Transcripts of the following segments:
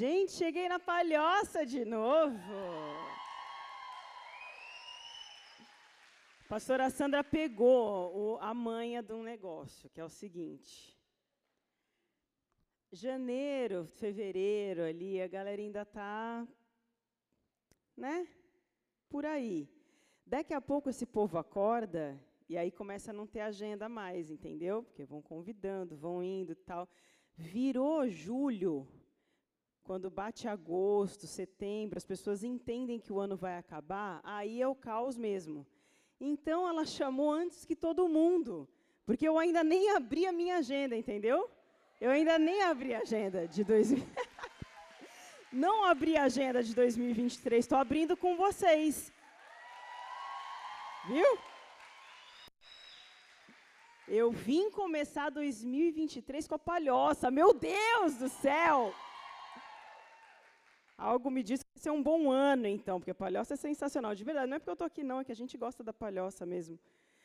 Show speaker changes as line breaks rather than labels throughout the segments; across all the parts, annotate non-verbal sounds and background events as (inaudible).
Gente, cheguei na palhoça de novo. A pastora Sandra pegou o, a manha de um negócio, que é o seguinte. Janeiro, fevereiro ali, a galera ainda está, né? Por aí. Daqui a pouco esse povo acorda e aí começa a não ter agenda mais, entendeu? Porque vão convidando, vão indo tal. Virou julho, quando bate agosto, setembro, as pessoas entendem que o ano vai acabar, aí é o caos mesmo. Então ela chamou antes que todo mundo, porque eu ainda nem abri a minha agenda, entendeu? Eu ainda nem abri a agenda de 2000. (laughs) Não abri a agenda de 2023, estou abrindo com vocês. Viu? Eu vim começar 2023 com a palhoça. Meu Deus do céu! Algo me diz que vai ser um bom ano, então, porque a palhoça é sensacional. De verdade, não é porque eu estou aqui, não, é que a gente gosta da palhoça mesmo.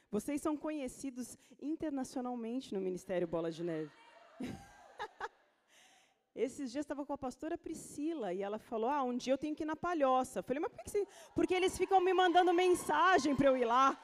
Vocês são conhecidos internacionalmente no Ministério Bola de Neve. (laughs) Esses dias estava com a pastora Priscila e ela falou: Ah, um dia eu tenho que ir na palhoça. Eu falei, mas por que você... Porque eles ficam me mandando mensagem para eu ir lá.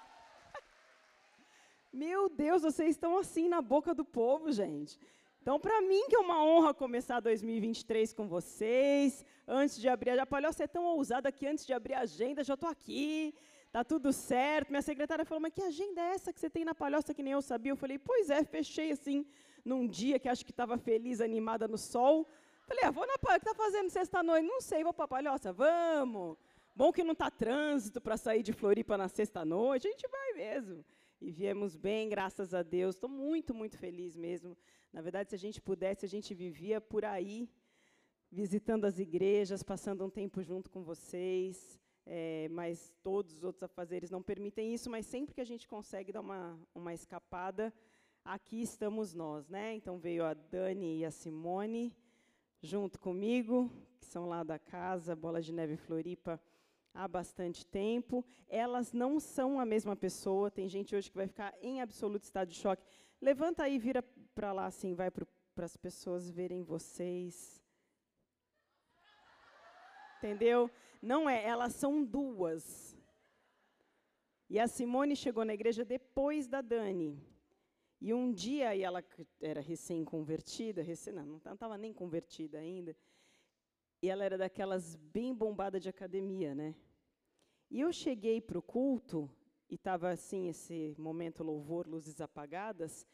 (laughs) Meu Deus, vocês estão assim na boca do povo, gente. Então, para mim, que é uma honra começar 2023 com vocês. Antes de abrir a palhoça é tão ousada que antes de abrir a agenda já estou aqui. Tá tudo certo. Minha secretária falou: Mas que agenda é essa que você tem na palhoça que nem eu sabia? Eu falei: Pois é, fechei assim num dia que acho que estava feliz, animada no sol. Falei: ah, Vou na palhoça. O que está fazendo sexta-noite? Não sei, vou para a palhoça. Vamos. Bom que não está trânsito para sair de Floripa na sexta-noite. A gente vai mesmo. E viemos bem, graças a Deus. Estou muito, muito feliz mesmo. Na verdade, se a gente pudesse, a gente vivia por aí, visitando as igrejas, passando um tempo junto com vocês. É, mas todos os outros afazeres não permitem isso, mas sempre que a gente consegue dar uma, uma escapada, aqui estamos nós. Né? Então veio a Dani e a Simone junto comigo, que são lá da casa, Bola de Neve Floripa, há bastante tempo. Elas não são a mesma pessoa, tem gente hoje que vai ficar em absoluto estado de choque. Levanta aí, vira para lá, assim, vai para as pessoas verem vocês. Entendeu? Não é, elas são duas. E a Simone chegou na igreja depois da Dani. E um dia, e ela era recém-convertida, recém, não estava nem convertida ainda, e ela era daquelas bem bombada de academia, né? E eu cheguei para o culto, e estava assim, esse momento louvor, luzes apagadas,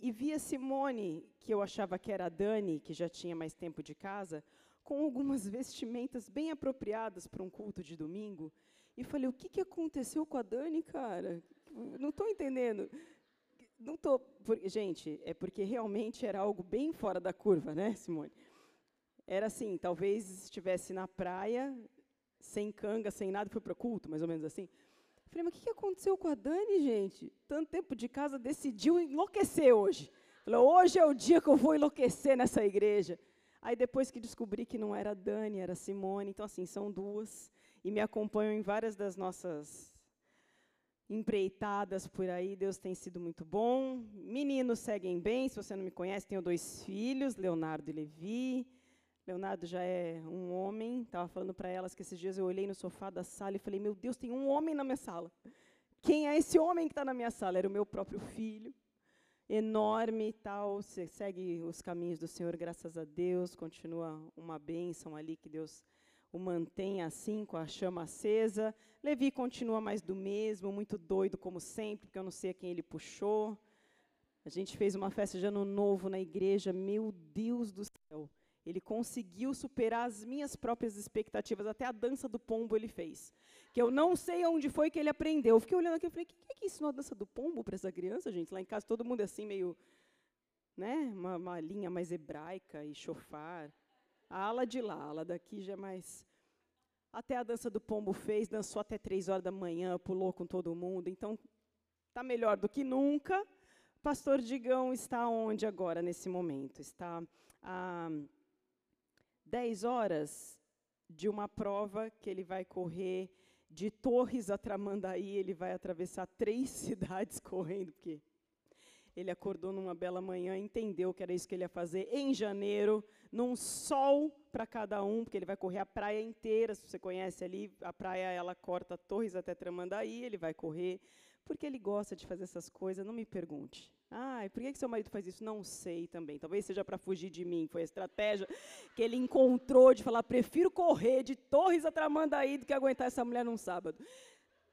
e vi a Simone, que eu achava que era a Dani, que já tinha mais tempo de casa, com algumas (laughs) vestimentas bem apropriadas para um culto de domingo. E falei, o que, que aconteceu com a Dani, cara? Não estou entendendo. Não estou. Gente, é porque realmente era algo bem fora da curva, né, Simone? Era assim, talvez estivesse na praia, sem canga, sem nada, foi para o culto, mais ou menos assim. Falei, mas o que aconteceu com a Dani, gente? Tanto tempo de casa, decidiu enlouquecer hoje. Falei, hoje é o dia que eu vou enlouquecer nessa igreja. Aí depois que descobri que não era a Dani, era a Simone, então assim, são duas, e me acompanham em várias das nossas empreitadas por aí, Deus tem sido muito bom. Meninos seguem bem, se você não me conhece, tenho dois filhos, Leonardo e Levi. Leonardo já é um homem, estava falando para elas que esses dias eu olhei no sofá da sala e falei, meu Deus, tem um homem na minha sala. Quem é esse homem que está na minha sala? Era o meu próprio filho enorme e tal, você segue os caminhos do Senhor, graças a Deus, continua uma bênção ali, que Deus o mantém assim, com a chama acesa. Levi continua mais do mesmo, muito doido como sempre, porque eu não sei a quem ele puxou. A gente fez uma festa de ano novo na igreja, meu Deus do. Ele conseguiu superar as minhas próprias expectativas, até a dança do pombo ele fez. Que eu não sei onde foi que ele aprendeu. Eu fiquei olhando aqui e falei, o que, que é que ensinou a dança do pombo para essa criança, gente? Lá em casa todo mundo é assim, meio. Né? Uma, uma linha mais hebraica e chofar. A ala de lá, a ala daqui já é mais. Até a dança do pombo fez, dançou até três horas da manhã, pulou com todo mundo. Então, está melhor do que nunca. Pastor Digão está onde agora, nesse momento? Está. Ah, 10 horas de uma prova que ele vai correr de Torres a Tramandaí, ele vai atravessar três (laughs) cidades correndo, porque Ele acordou numa bela manhã, entendeu que era isso que ele ia fazer em janeiro, num sol para cada um, porque ele vai correr a praia inteira. Se você conhece ali, a praia ela corta Torres até Tramandaí, ele vai correr, porque ele gosta de fazer essas coisas. Não me pergunte. Ah, por que, que seu marido faz isso? Não sei também. Talvez seja para fugir de mim. Foi a estratégia que ele encontrou de falar: prefiro correr de Torres a Tramandaí do que aguentar essa mulher num sábado.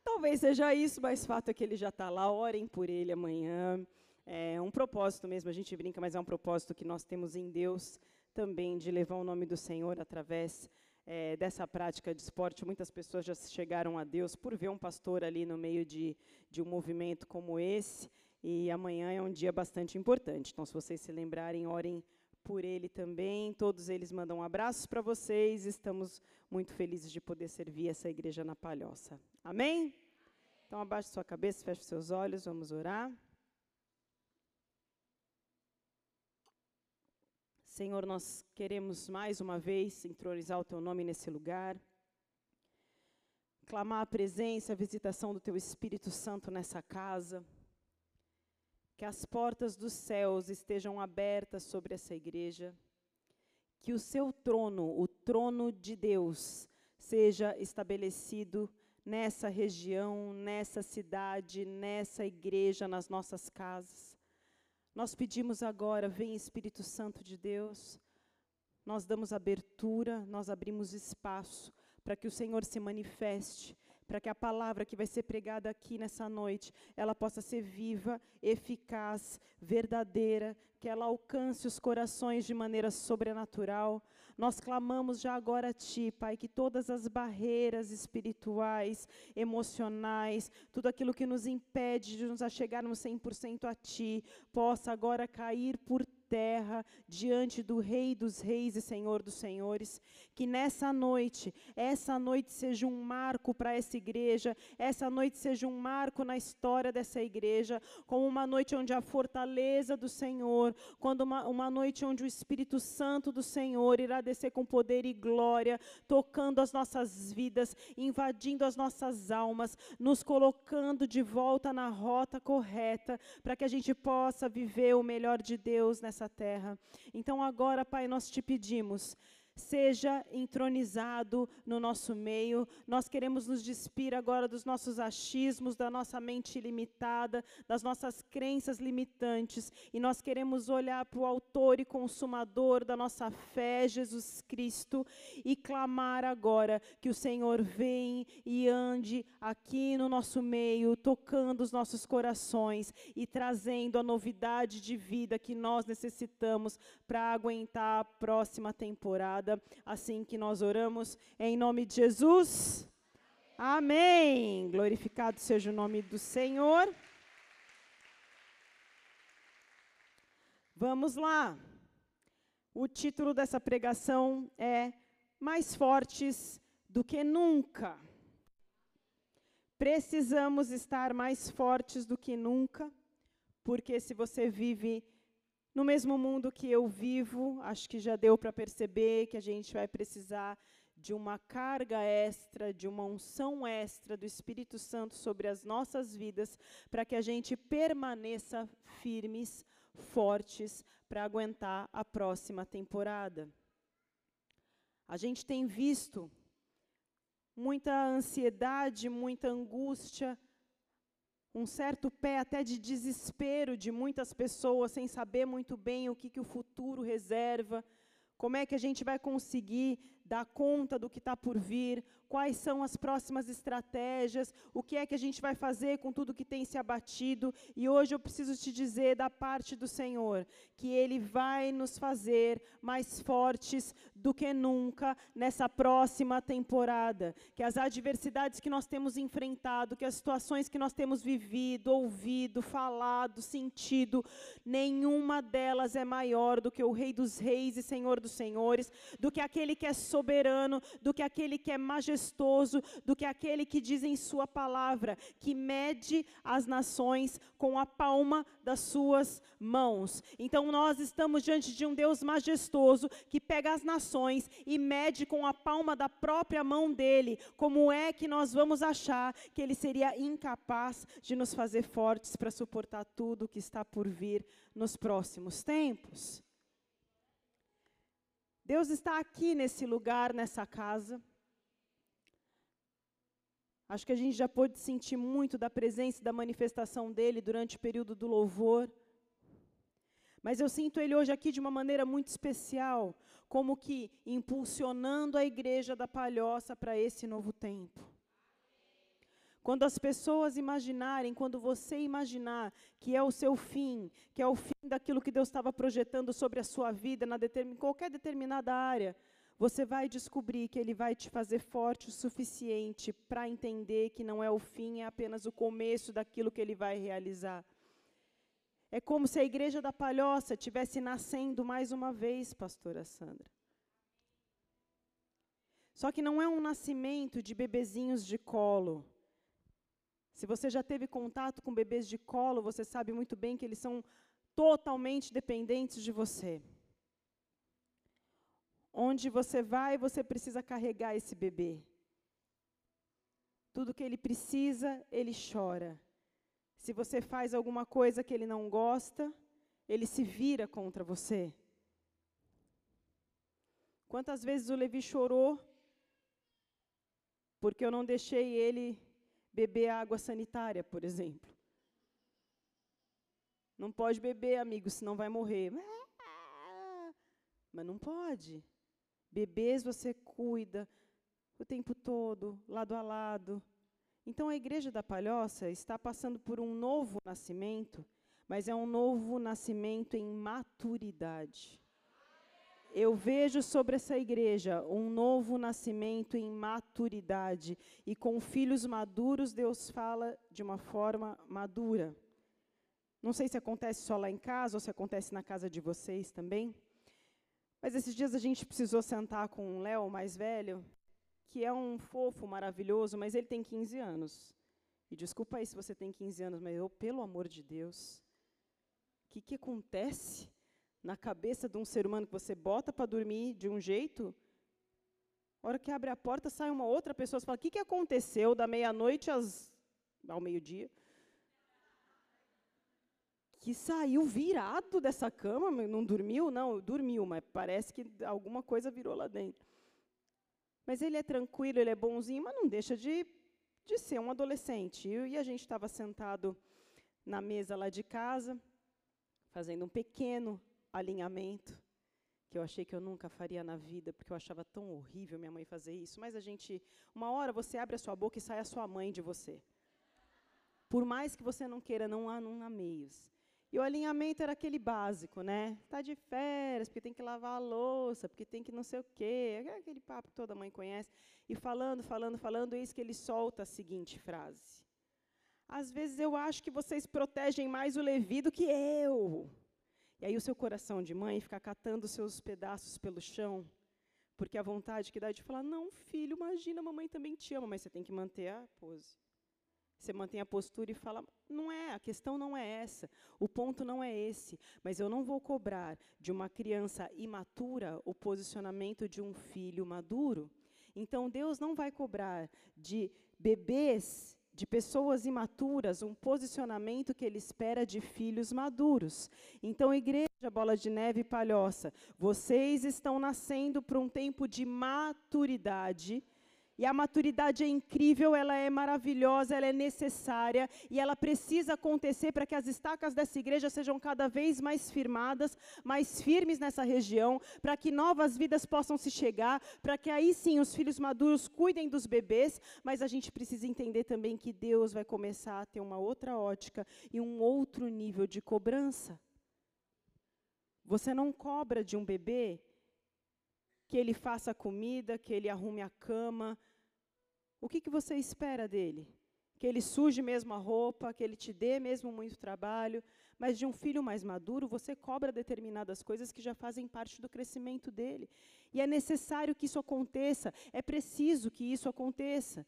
Talvez seja isso, mas fato é que ele já está lá. Orem por ele amanhã. É um propósito mesmo, a gente brinca, mas é um propósito que nós temos em Deus também, de levar o nome do Senhor através é, dessa prática de esporte. Muitas pessoas já chegaram a Deus por ver um pastor ali no meio de, de um movimento como esse. E amanhã é um dia bastante importante. Então, se vocês se lembrarem, orem por ele também. Todos eles mandam abraços para vocês. Estamos muito felizes de poder servir essa igreja na Palhoça. Amém? Então, abaixe sua cabeça, feche seus olhos, vamos orar. Senhor, nós queremos mais uma vez entronizar o teu nome nesse lugar, clamar a presença, a visitação do teu Espírito Santo nessa casa, que as portas dos céus estejam abertas sobre essa igreja, que o seu trono, o trono de Deus, seja estabelecido nessa região, nessa cidade, nessa igreja, nas nossas casas. Nós pedimos agora, vem Espírito Santo de Deus, nós damos abertura, nós abrimos espaço para que o Senhor se manifeste, para que a palavra que vai ser pregada aqui nessa noite, ela possa ser viva, eficaz, verdadeira, que ela alcance os corações de maneira sobrenatural, nós clamamos já agora a Ti, Pai, que todas as barreiras espirituais, emocionais, tudo aquilo que nos impede de nos achegarmos 100% a Ti, possa agora cair por terra diante do Rei dos Reis e Senhor dos Senhores. Que nessa noite, essa noite seja um marco para essa igreja, essa noite seja um marco na história dessa igreja, como uma noite onde a fortaleza do Senhor, quando uma, uma noite onde o Espírito Santo do Senhor irá descer com poder e glória, tocando as nossas vidas, invadindo as nossas almas, nos colocando de volta na rota correta, para que a gente possa viver o melhor de Deus nessa nessa terra. Então agora, Pai, nós te pedimos seja entronizado no nosso meio. Nós queremos nos despir agora dos nossos achismos, da nossa mente limitada, das nossas crenças limitantes, e nós queremos olhar para o autor e consumador da nossa fé, Jesus Cristo, e clamar agora que o Senhor venha e ande aqui no nosso meio, tocando os nossos corações e trazendo a novidade de vida que nós necessitamos para aguentar a próxima temporada assim que nós oramos, em nome de Jesus. Amém. Glorificado seja o nome do Senhor. Vamos lá. O título dessa pregação é Mais Fortes do que Nunca. Precisamos estar mais fortes do que nunca, porque se você vive no mesmo mundo que eu vivo, acho que já deu para perceber que a gente vai precisar de uma carga extra, de uma unção extra do Espírito Santo sobre as nossas vidas, para que a gente permaneça firmes, fortes, para aguentar a próxima temporada. A gente tem visto muita ansiedade, muita angústia, um certo pé até de desespero de muitas pessoas, sem saber muito bem o que, que o futuro reserva, como é que a gente vai conseguir dar conta do que está por vir, quais são as próximas estratégias, o que é que a gente vai fazer com tudo que tem se abatido. E hoje eu preciso te dizer da parte do Senhor que Ele vai nos fazer mais fortes do que nunca nessa próxima temporada. Que as adversidades que nós temos enfrentado, que as situações que nós temos vivido, ouvido, falado, sentido, nenhuma delas é maior do que o Rei dos Reis e Senhor dos Senhores, do que aquele que é soberano, do que aquele que é majestoso do que aquele que diz em Sua palavra, que mede as nações com a palma das suas mãos. Então nós estamos diante de um Deus majestoso que pega as nações e mede com a palma da própria mão dele, como é que nós vamos achar que ele seria incapaz de nos fazer fortes para suportar tudo que está por vir nos próximos tempos? Deus está aqui nesse lugar, nessa casa. Acho que a gente já pôde sentir muito da presença e da manifestação dele durante o período do louvor. Mas eu sinto ele hoje aqui de uma maneira muito especial, como que impulsionando a igreja da palhoça para esse novo tempo. Quando as pessoas imaginarem, quando você imaginar que é o seu fim, que é o fim daquilo que Deus estava projetando sobre a sua vida, na determin, qualquer determinada área, você vai descobrir que Ele vai te fazer forte o suficiente para entender que não é o fim, é apenas o começo daquilo que Ele vai realizar. É como se a igreja da Palhoça tivesse nascendo mais uma vez, pastora Sandra. Só que não é um nascimento de bebezinhos de colo. Se você já teve contato com bebês de colo, você sabe muito bem que eles são totalmente dependentes de você. Onde você vai, você precisa carregar esse bebê. Tudo que ele precisa, ele chora. Se você faz alguma coisa que ele não gosta, ele se vira contra você. Quantas vezes o Levi chorou porque eu não deixei ele beber água sanitária, por exemplo. Não pode beber, amigo, senão vai morrer. Mas não pode. Bebês você cuida o tempo todo, lado a lado. Então a igreja da Palhoça está passando por um novo nascimento, mas é um novo nascimento em maturidade. Eu vejo sobre essa igreja um novo nascimento em maturidade. E com filhos maduros, Deus fala de uma forma madura. Não sei se acontece só lá em casa ou se acontece na casa de vocês também. Mas esses dias a gente precisou sentar com o Léo, mais velho, que é um fofo maravilhoso, mas ele tem 15 anos. E desculpa aí se você tem 15 anos, mas eu, pelo amor de Deus, o que, que acontece na cabeça de um ser humano que você bota para dormir de um jeito? A hora que abre a porta, sai uma outra pessoa e fala: O que, que aconteceu da meia-noite ao meio-dia? que saiu virado dessa cama, não dormiu? Não, dormiu, mas parece que alguma coisa virou lá dentro. Mas ele é tranquilo, ele é bonzinho, mas não deixa de, de ser um adolescente. E a gente estava sentado na mesa lá de casa, fazendo um pequeno alinhamento, que eu achei que eu nunca faria na vida, porque eu achava tão horrível minha mãe fazer isso. Mas a gente, uma hora você abre a sua boca e sai a sua mãe de você. Por mais que você não queira, não há, não há meios. E o alinhamento era aquele básico, né? Está de férias, porque tem que lavar a louça, porque tem que não sei o quê. É aquele papo que toda mãe conhece. E falando, falando, falando, eis que ele solta a seguinte frase. Às vezes eu acho que vocês protegem mais o Levi do que eu. E aí o seu coração de mãe fica catando seus pedaços pelo chão, porque a vontade que dá de falar, não, filho, imagina, mamãe também te ama, mas você tem que manter a pose. Você mantém a postura e fala: não é, a questão não é essa, o ponto não é esse, mas eu não vou cobrar de uma criança imatura o posicionamento de um filho maduro. Então, Deus não vai cobrar de bebês, de pessoas imaturas, um posicionamento que Ele espera de filhos maduros. Então, igreja, bola de neve e palhoça, vocês estão nascendo para um tempo de maturidade e a maturidade é incrível, ela é maravilhosa, ela é necessária e ela precisa acontecer para que as estacas dessa igreja sejam cada vez mais firmadas, mais firmes nessa região, para que novas vidas possam se chegar, para que aí sim os filhos maduros cuidem dos bebês, mas a gente precisa entender também que Deus vai começar a ter uma outra ótica e um outro nível de cobrança. Você não cobra de um bebê que ele faça comida, que ele arrume a cama. O que, que você espera dele? Que ele suje mesmo a roupa, que ele te dê mesmo muito trabalho. Mas de um filho mais maduro, você cobra determinadas coisas que já fazem parte do crescimento dele. E é necessário que isso aconteça, é preciso que isso aconteça.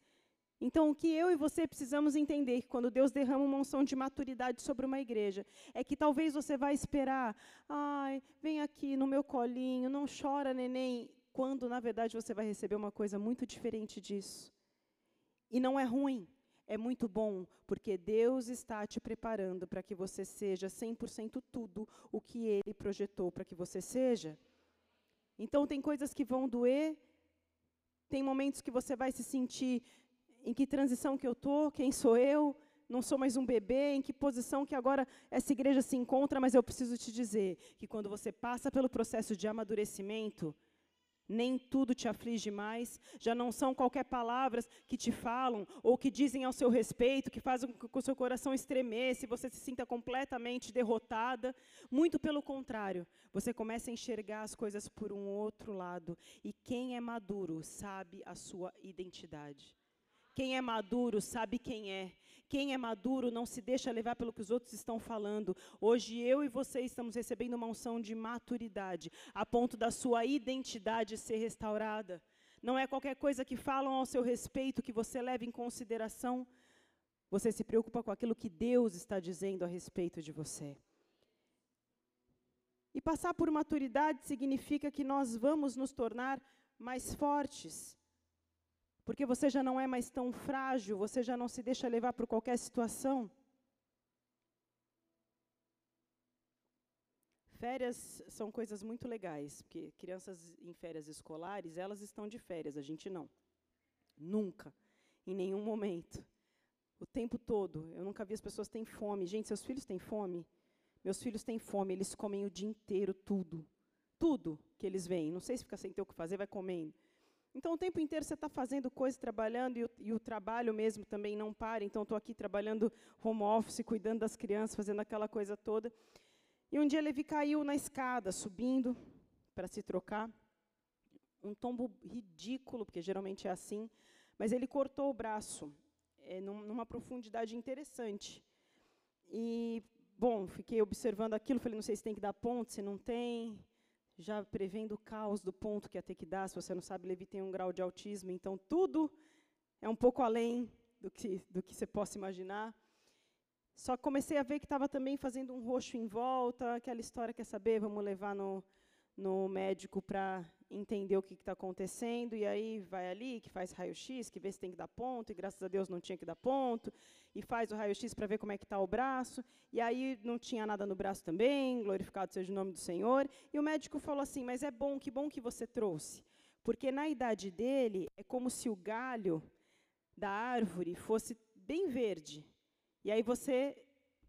Então, o que eu e você precisamos entender que quando Deus derrama uma unção de maturidade sobre uma igreja, é que talvez você vai esperar, ai, vem aqui no meu colinho, não chora, neném quando na verdade você vai receber uma coisa muito diferente disso. E não é ruim, é muito bom, porque Deus está te preparando para que você seja 100% tudo o que Ele projetou para que você seja. Então, tem coisas que vão doer, tem momentos que você vai se sentir em que transição que eu estou, quem sou eu, não sou mais um bebê, em que posição que agora essa igreja se encontra, mas eu preciso te dizer que quando você passa pelo processo de amadurecimento, nem tudo te aflige mais, já não são qualquer palavras que te falam ou que dizem ao seu respeito, que fazem com que o seu coração estremeça e você se sinta completamente derrotada. Muito pelo contrário, você começa a enxergar as coisas por um outro lado. E quem é maduro sabe a sua identidade. Quem é maduro sabe quem é. Quem é maduro não se deixa levar pelo que os outros estão falando. Hoje eu e você estamos recebendo uma unção de maturidade, a ponto da sua identidade ser restaurada. Não é qualquer coisa que falam ao seu respeito que você leva em consideração. Você se preocupa com aquilo que Deus está dizendo a respeito de você. E passar por maturidade significa que nós vamos nos tornar mais fortes. Porque você já não é mais tão frágil, você já não se deixa levar por qualquer situação. Férias são coisas muito legais, porque crianças em férias escolares, elas estão de férias, a gente não. Nunca, em nenhum momento. O tempo todo. Eu nunca vi as pessoas têm fome. Gente, seus filhos têm fome? Meus filhos têm fome, eles comem o dia inteiro tudo. Tudo que eles veem. Não sei se fica sem ter o que fazer, vai comendo. Então, o tempo inteiro você está fazendo coisas, trabalhando, e o, e o, trabalho mesmo também não para. Então, estou aqui trabalhando home office, cuidando das crianças, fazendo aquela coisa toda. E um dia Levi caiu na escada, subindo para se trocar. Um tombo ridículo, porque geralmente é assim. Mas ele cortou o braço, é, numa profundidade interessante. E, bom, fiquei observando aquilo, falei, não sei se tem que dar ponto, se não tem já prevendo o caos do ponto que ia ter que dar. Se você não sabe, Levi tem um grau de autismo, então tudo é um pouco além do que, do que você possa imaginar. Só comecei a ver que estava também fazendo um roxo em volta, aquela história, quer saber, vamos levar no, no médico para entender o que está acontecendo, e aí vai ali, que faz raio-x, que vê se tem que dar ponto, e graças a Deus não tinha que dar ponto, e faz o raio-x para ver como é que está o braço, e aí não tinha nada no braço também, glorificado seja o nome do Senhor, e o médico falou assim, mas é bom, que bom que você trouxe, porque na idade dele é como se o galho da árvore fosse bem verde, e aí você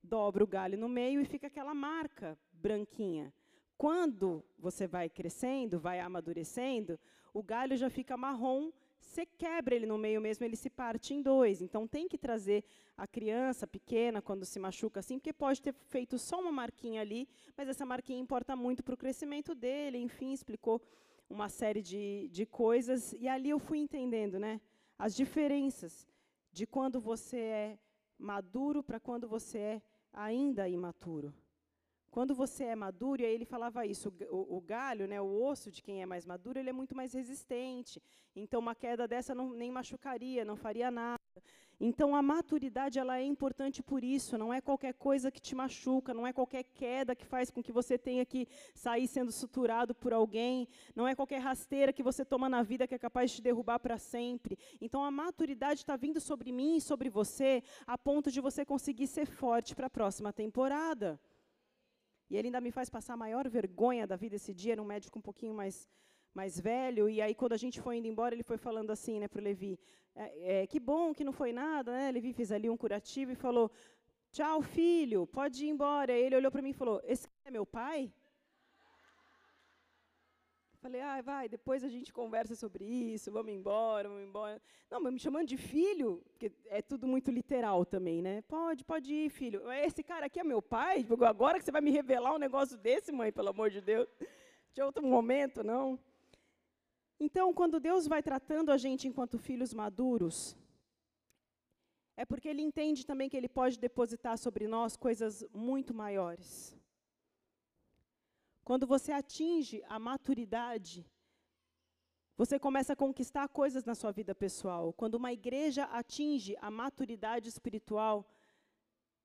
dobra o galho no meio e fica aquela marca branquinha. Quando você vai crescendo, vai amadurecendo, o galho já fica marrom, você quebra ele no meio mesmo, ele se parte em dois. Então tem que trazer a criança pequena quando se machuca assim, porque pode ter feito só uma marquinha ali, mas essa marquinha importa muito para o crescimento dele. Enfim, explicou uma série de, de coisas. E ali eu fui entendendo né, as diferenças de quando você é maduro para quando você é ainda imaturo. Quando você é maduro, e aí ele falava isso, o, galho, né, o osso de quem é mais maduro, ele é muito mais resistente. Então, uma queda dessa não, nem machucaria, não faria nada. Então, a maturidade ela é importante por isso. Não é qualquer coisa que te machuca, não é qualquer queda que faz com que você tenha que sair sendo suturado por alguém, não é qualquer rasteira que você toma na vida que é capaz de te derrubar para sempre. Então, a maturidade está vindo sobre mim e sobre você, a ponto de você conseguir ser forte para a próxima temporada. E ele ainda me faz passar a maior vergonha da vida esse dia, era um médico um pouquinho mais, mais velho, e aí quando a gente foi indo embora, ele foi falando assim né, para o Levi, é, é, que bom que não foi nada, né? Levi fez ali um curativo e falou, tchau, filho, pode ir embora. Ele olhou para mim e falou, esse é meu pai? Falei, ah, vai, depois a gente conversa sobre isso, vamos embora, vamos embora. Não, mas me chamando de filho, porque é tudo muito literal também, né? Pode, pode ir, filho. Esse cara aqui é meu pai? Agora que você vai me revelar um negócio desse, mãe, pelo amor de Deus. De outro momento, não. Então, quando Deus vai tratando a gente enquanto filhos maduros, é porque Ele entende também que Ele pode depositar sobre nós coisas muito maiores. Quando você atinge a maturidade, você começa a conquistar coisas na sua vida pessoal. Quando uma igreja atinge a maturidade espiritual,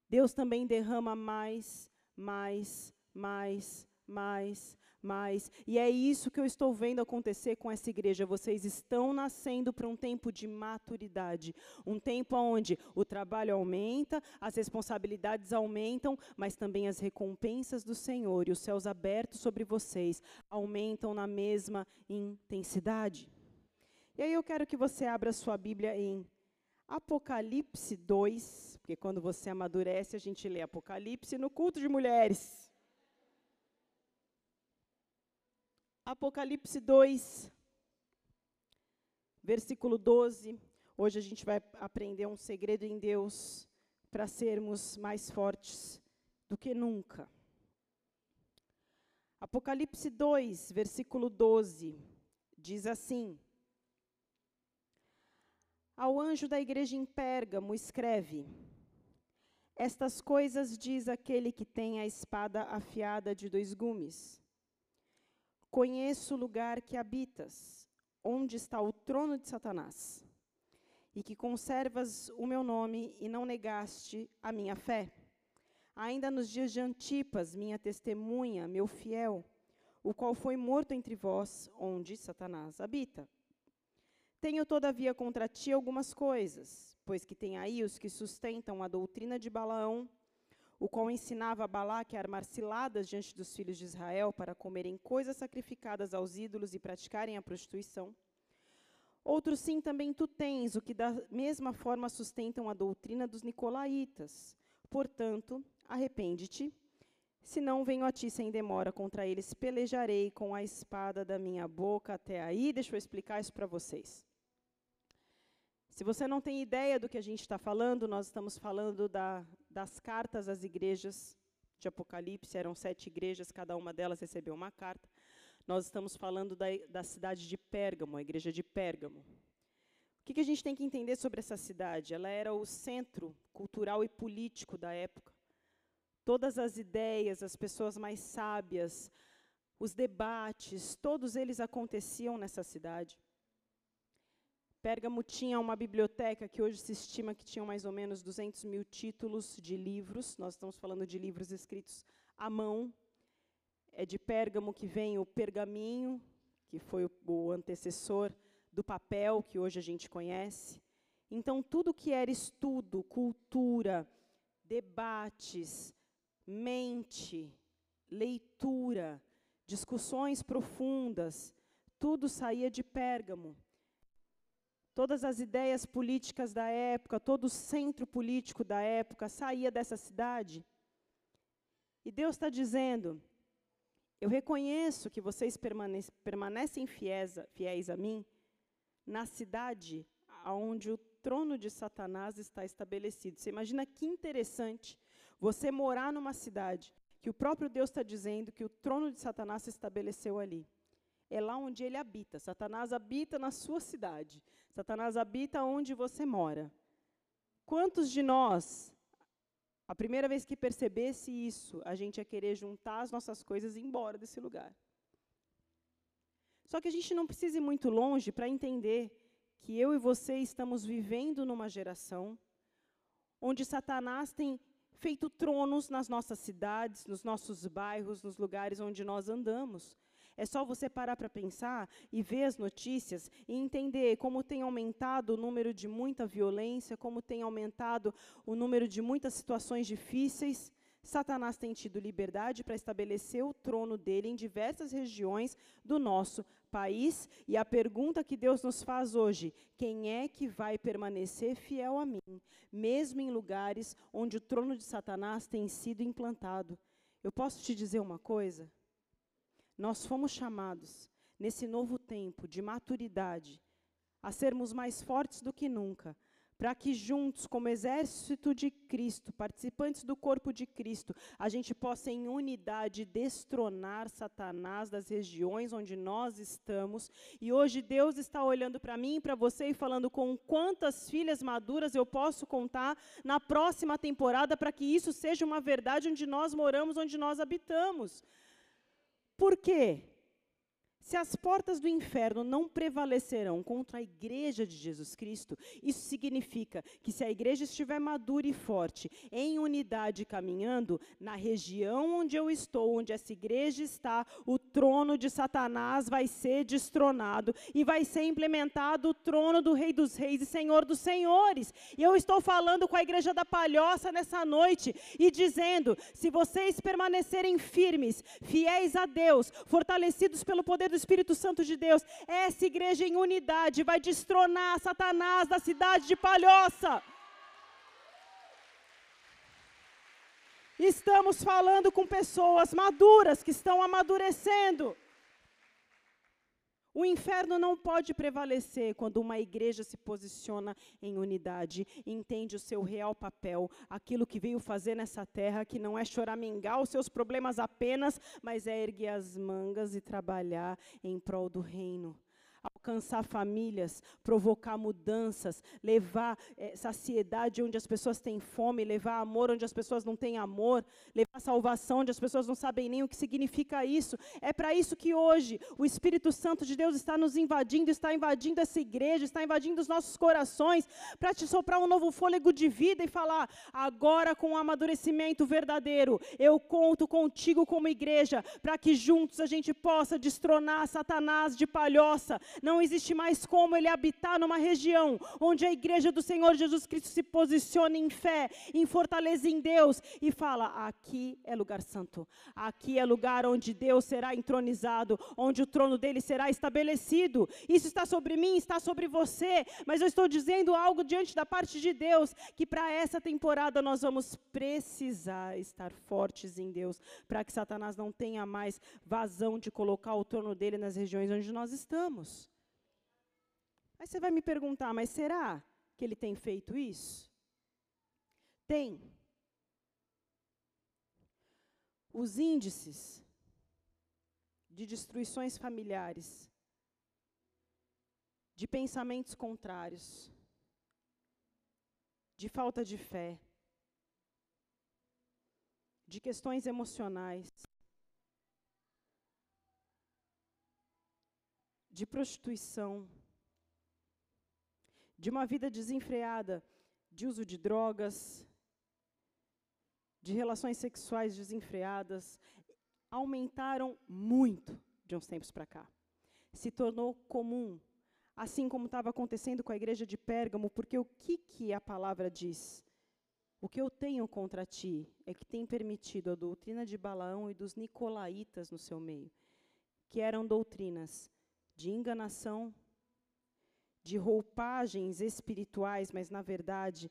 Deus também derrama mais, mais, mais, mais, mais. E é isso que eu estou vendo acontecer com essa igreja. Vocês estão nascendo para um tempo de maturidade, um tempo onde o trabalho aumenta, as responsabilidades aumentam, mas também as recompensas do Senhor e os céus abertos sobre vocês aumentam na mesma intensidade. E aí eu quero que você abra sua Bíblia em Apocalipse 2, porque quando você amadurece, a gente lê Apocalipse no culto de mulheres. Apocalipse 2, versículo 12. Hoje a gente vai aprender um segredo em Deus para sermos mais fortes do que nunca. Apocalipse 2, versículo 12, diz assim: Ao anjo da igreja em Pérgamo, escreve: Estas coisas diz aquele que tem a espada afiada de dois gumes. Conheço o lugar que habitas, onde está o trono de Satanás, e que conservas o meu nome e não negaste a minha fé. Ainda nos dias de Antipas, minha testemunha, meu fiel, o qual foi morto entre vós, onde Satanás habita. Tenho, todavia, contra ti algumas coisas, pois que tem aí os que sustentam a doutrina de Balaão, o qual ensinava a Balaque a armar ciladas diante dos filhos de Israel para comerem coisas sacrificadas aos ídolos e praticarem a prostituição. Outros sim também tu tens, o que da mesma forma sustentam a doutrina dos nicolaítas. Portanto, arrepende-te, senão venho a ti sem demora contra eles, pelejarei com a espada da minha boca até aí. Deixa eu explicar isso para vocês. Se você não tem ideia do que a gente está falando, nós estamos falando da, das cartas às igrejas de Apocalipse, eram sete igrejas, cada uma delas recebeu uma carta. Nós estamos falando da, da cidade de Pérgamo, a igreja de Pérgamo. O que, que a gente tem que entender sobre essa cidade? Ela era o centro cultural e político da época. Todas as ideias, as pessoas mais sábias, os debates, todos eles aconteciam nessa cidade. Pérgamo tinha uma biblioteca que hoje se estima que tinha mais ou menos 200 mil títulos de livros. Nós estamos falando de livros escritos à mão. É de Pérgamo que vem o pergaminho, que foi o, o antecessor do papel que hoje a gente conhece. Então, tudo que era estudo, cultura, debates, mente, leitura, discussões profundas, tudo saía de Pérgamo todas as ideias políticas da época, todo o centro político da época saía dessa cidade. E Deus está dizendo: eu reconheço que vocês permanecem fiéis a, fiéis a mim na cidade onde o trono de Satanás está estabelecido. Você imagina que interessante você morar numa cidade que o próprio Deus está dizendo que o trono de Satanás se estabeleceu ali é lá onde ele habita. Satanás habita na sua cidade. Satanás habita onde você mora. Quantos de nós, a primeira vez que percebesse isso, a gente ia querer juntar as nossas coisas e ir embora desse lugar? Só que a gente não precisa ir muito longe para entender que eu e você estamos vivendo numa geração onde Satanás tem feito tronos nas nossas cidades, nos nossos bairros, nos lugares onde nós andamos. É só você parar para pensar e ver as notícias e entender como tem aumentado o número de muita violência, como tem aumentado o número de muitas situações difíceis. Satanás tem tido liberdade para estabelecer o trono dele em diversas regiões do nosso país. E a pergunta que Deus nos faz hoje: quem é que vai permanecer fiel a mim, mesmo em lugares onde o trono de Satanás tem sido implantado? Eu posso te dizer uma coisa? Nós fomos chamados, nesse novo tempo de maturidade, a sermos mais fortes do que nunca, para que juntos, como exército de Cristo, participantes do corpo de Cristo, a gente possa em unidade destronar Satanás das regiões onde nós estamos. E hoje Deus está olhando para mim para você e falando com quantas filhas maduras eu posso contar na próxima temporada para que isso seja uma verdade onde nós moramos, onde nós habitamos. Por quê? Se as portas do inferno não prevalecerão contra a igreja de Jesus Cristo, isso significa que se a igreja estiver madura e forte, em unidade caminhando, na região onde eu estou, onde essa igreja está, o trono de Satanás vai ser destronado e vai ser implementado o trono do Rei dos Reis e Senhor dos Senhores. E eu estou falando com a igreja da Palhoça nessa noite e dizendo: se vocês permanecerem firmes, fiéis a Deus, fortalecidos pelo poder do Espírito Santo de Deus, essa igreja em unidade vai destronar Satanás da cidade de Palhoça. Estamos falando com pessoas maduras que estão amadurecendo. O inferno não pode prevalecer quando uma igreja se posiciona em unidade, entende o seu real papel, aquilo que veio fazer nessa terra, que não é choramingar os seus problemas apenas, mas é erguer as mangas e trabalhar em prol do reino alcançar famílias, provocar mudanças, levar é, saciedade onde as pessoas têm fome, levar amor onde as pessoas não têm amor, levar salvação onde as pessoas não sabem nem o que significa isso. É para isso que hoje o Espírito Santo de Deus está nos invadindo, está invadindo essa igreja, está invadindo os nossos corações, para te soprar um novo fôlego de vida e falar: agora com o amadurecimento verdadeiro, eu conto contigo como igreja, para que juntos a gente possa destronar Satanás de palhoça, não existe mais como ele habitar numa região onde a igreja do Senhor Jesus Cristo se posiciona em fé, em fortaleza em Deus e fala: aqui é lugar santo, aqui é lugar onde Deus será entronizado, onde o trono dele será estabelecido. Isso está sobre mim, está sobre você, mas eu estou dizendo algo diante da parte de Deus que para essa temporada nós vamos precisar estar fortes em Deus, para que Satanás não tenha mais vazão de colocar o trono dele nas regiões onde nós estamos. Aí você vai me perguntar, mas será que ele tem feito isso? Tem. Os índices de destruições familiares, de pensamentos contrários, de falta de fé, de questões emocionais, de prostituição, de uma vida desenfreada, de uso de drogas, de relações sexuais desenfreadas, aumentaram muito de uns tempos para cá. Se tornou comum, assim como estava acontecendo com a igreja de Pérgamo, porque o que, que a palavra diz? O que eu tenho contra ti é que tem permitido a doutrina de Balaão e dos nicolaítas no seu meio, que eram doutrinas de enganação, de roupagens espirituais, mas na verdade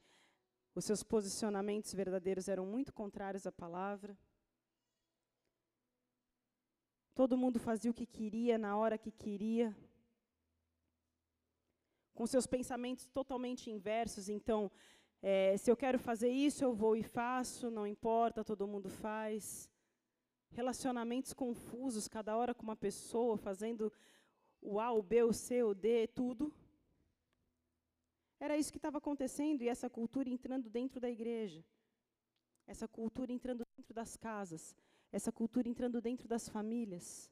os seus posicionamentos verdadeiros eram muito contrários à palavra. Todo mundo fazia o que queria na hora que queria, com seus pensamentos totalmente inversos. Então, é, se eu quero fazer isso, eu vou e faço, não importa, todo mundo faz. Relacionamentos confusos, cada hora com uma pessoa, fazendo o A, o B, o C, o D, tudo. Era isso que estava acontecendo e essa cultura entrando dentro da igreja. Essa cultura entrando dentro das casas. Essa cultura entrando dentro das famílias.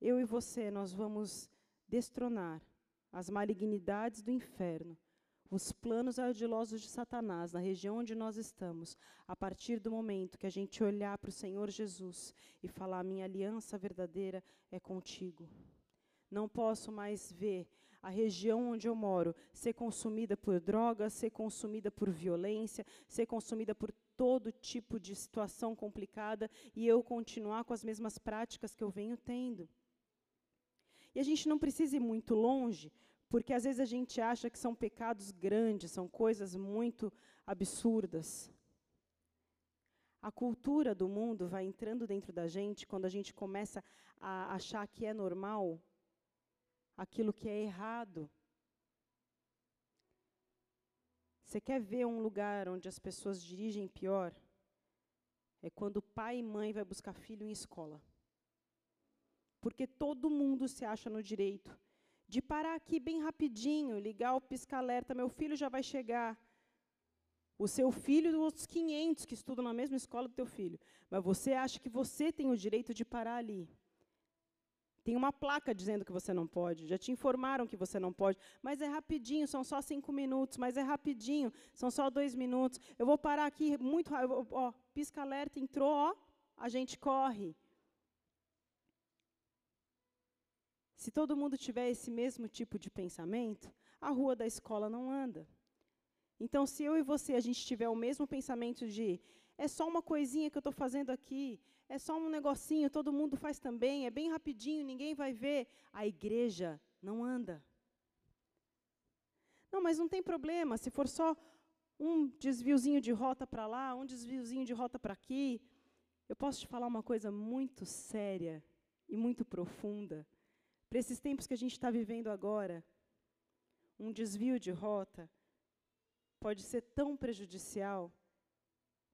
Eu e você, nós vamos destronar as malignidades do inferno, os planos ardilosos de Satanás na região onde nós estamos, a partir do momento que a gente olhar para o Senhor Jesus e falar: minha aliança verdadeira é contigo. Não posso mais ver a região onde eu moro ser consumida por drogas, ser consumida por violência, ser consumida por todo tipo de situação complicada e eu continuar com as mesmas práticas que eu venho tendo. E a gente não precisa ir muito longe, porque às vezes a gente acha que são pecados grandes, são coisas muito absurdas. A cultura do mundo vai entrando dentro da gente quando a gente começa a achar que é normal aquilo que é errado. Você quer ver um lugar onde as pessoas dirigem pior? É quando pai e mãe vai buscar filho em escola. Porque todo mundo se acha no direito de parar aqui bem rapidinho, ligar o pisca-alerta, meu filho já vai chegar. O seu filho e os 500 que estudam na mesma escola do teu filho. Mas você acha que você tem o direito de parar ali. Tem uma placa dizendo que você não pode, já te informaram que você não pode, mas é rapidinho, são só cinco minutos, mas é rapidinho, são só dois minutos. Eu vou parar aqui muito rápido, ó, pisca alerta, entrou, ó, a gente corre. Se todo mundo tiver esse mesmo tipo de pensamento, a rua da escola não anda. Então, se eu e você a gente tiver o mesmo pensamento de é só uma coisinha que eu estou fazendo aqui, é só um negocinho, todo mundo faz também, é bem rapidinho, ninguém vai ver. A igreja não anda. Não, mas não tem problema, se for só um desviozinho de rota para lá, um desviozinho de rota para aqui. Eu posso te falar uma coisa muito séria e muito profunda. Para esses tempos que a gente está vivendo agora, um desvio de rota pode ser tão prejudicial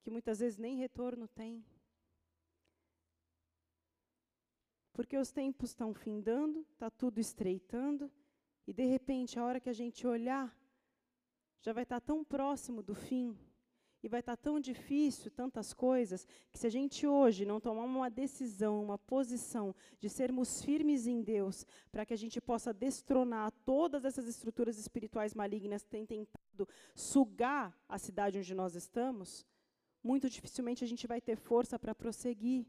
que muitas vezes nem retorno tem. Porque os tempos estão findando, está tudo estreitando, e de repente, a hora que a gente olhar, já vai estar tá tão próximo do fim, e vai estar tá tão difícil tantas coisas, que se a gente hoje não tomar uma decisão, uma posição de sermos firmes em Deus, para que a gente possa destronar todas essas estruturas espirituais malignas que têm tentado sugar a cidade onde nós estamos, muito dificilmente a gente vai ter força para prosseguir.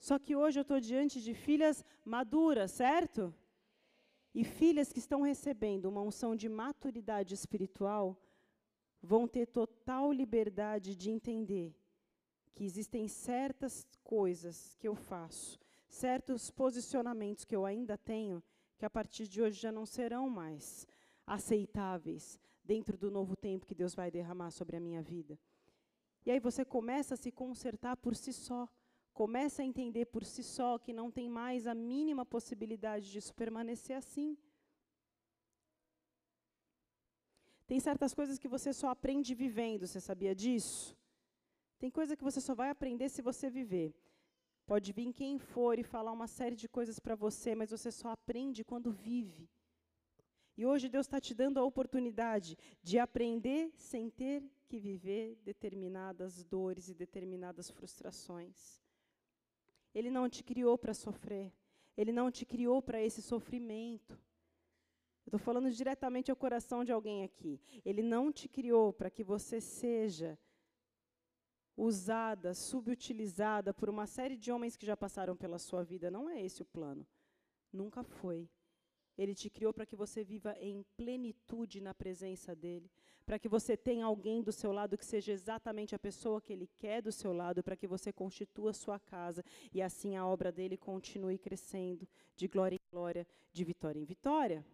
Só que hoje eu estou diante de filhas maduras, certo? E filhas que estão recebendo uma unção de maturidade espiritual vão ter total liberdade de entender que existem certas coisas que eu faço, certos posicionamentos que eu ainda tenho, que a partir de hoje já não serão mais aceitáveis dentro do novo tempo que Deus vai derramar sobre a minha vida. E aí você começa a se consertar por si só começa a entender por si só que não tem mais a mínima possibilidade disso permanecer assim. Tem certas coisas que você só aprende vivendo, você sabia disso? Tem coisa que você só vai aprender se você viver. Pode vir quem for e falar uma série de coisas para você, mas você só aprende quando vive. E hoje Deus está te dando a oportunidade de aprender sem ter que viver determinadas dores e determinadas frustrações. Ele não te criou para sofrer. Ele não te criou para esse sofrimento. Estou falando diretamente ao coração de alguém aqui. Ele não te criou para que você seja usada, subutilizada por uma série de homens que já passaram pela sua vida. Não é esse o plano. Nunca foi. Ele te criou para que você viva em plenitude na presença dele, para que você tenha alguém do seu lado que seja exatamente a pessoa que ele quer do seu lado, para que você constitua sua casa e assim a obra dele continue crescendo de glória em glória, de vitória em vitória.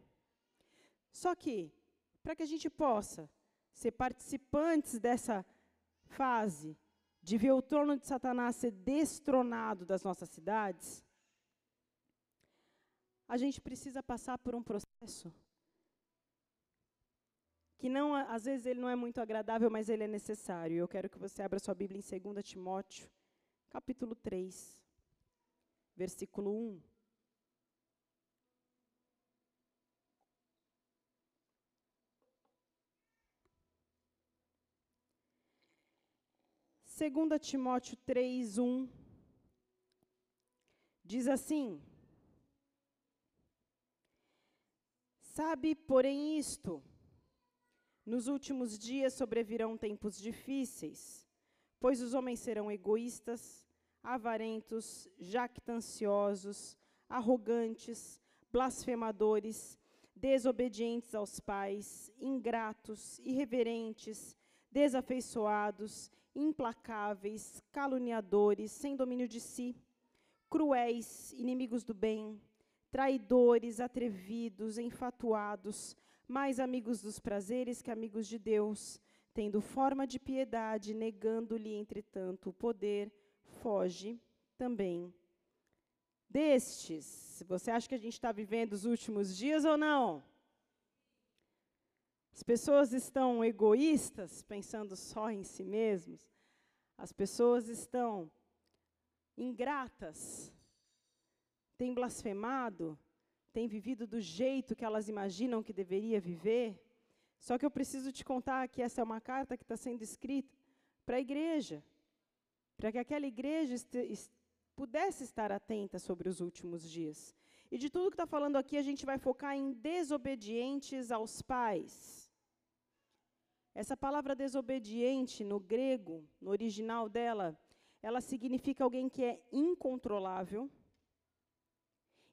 Só que, para que a gente possa ser participantes dessa fase de ver o trono de Satanás ser destronado das nossas cidades, a gente precisa passar por um processo que não, às vezes ele não é muito agradável, mas ele é necessário. Eu quero que você abra sua Bíblia em 2 Timóteo, capítulo 3, versículo 1. Segunda Timóteo 3, 1, diz assim, Sabe, porém, isto, nos últimos dias sobrevirão tempos difíceis, pois os homens serão egoístas, avarentos, jactanciosos, arrogantes, blasfemadores, desobedientes aos pais, ingratos, irreverentes, desafeiçoados, implacáveis, caluniadores, sem domínio de si, cruéis, inimigos do bem, traidores, atrevidos, enfatuados, mais amigos dos prazeres que amigos de Deus, tendo forma de piedade, negando-lhe, entretanto, o poder, foge também destes. Você acha que a gente está vivendo os últimos dias ou não? As pessoas estão egoístas, pensando só em si mesmos. As pessoas estão ingratas, têm blasfemado, têm vivido do jeito que elas imaginam que deveria viver. Só que eu preciso te contar que essa é uma carta que está sendo escrita para a igreja, para que aquela igreja pudesse estar atenta sobre os últimos dias. E de tudo que está falando aqui, a gente vai focar em desobedientes aos pais. Essa palavra desobediente, no grego, no original dela, ela significa alguém que é incontrolável,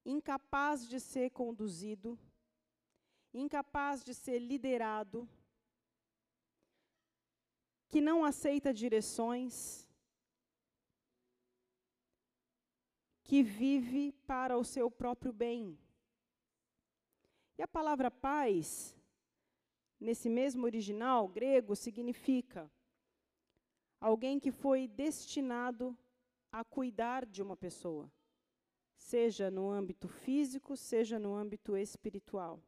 incapaz de ser conduzido, incapaz de ser liderado, que não aceita direções, que vive para o seu próprio bem. E a palavra paz, nesse mesmo original grego, significa alguém que foi destinado a cuidar de uma pessoa, seja no âmbito físico, seja no âmbito espiritual.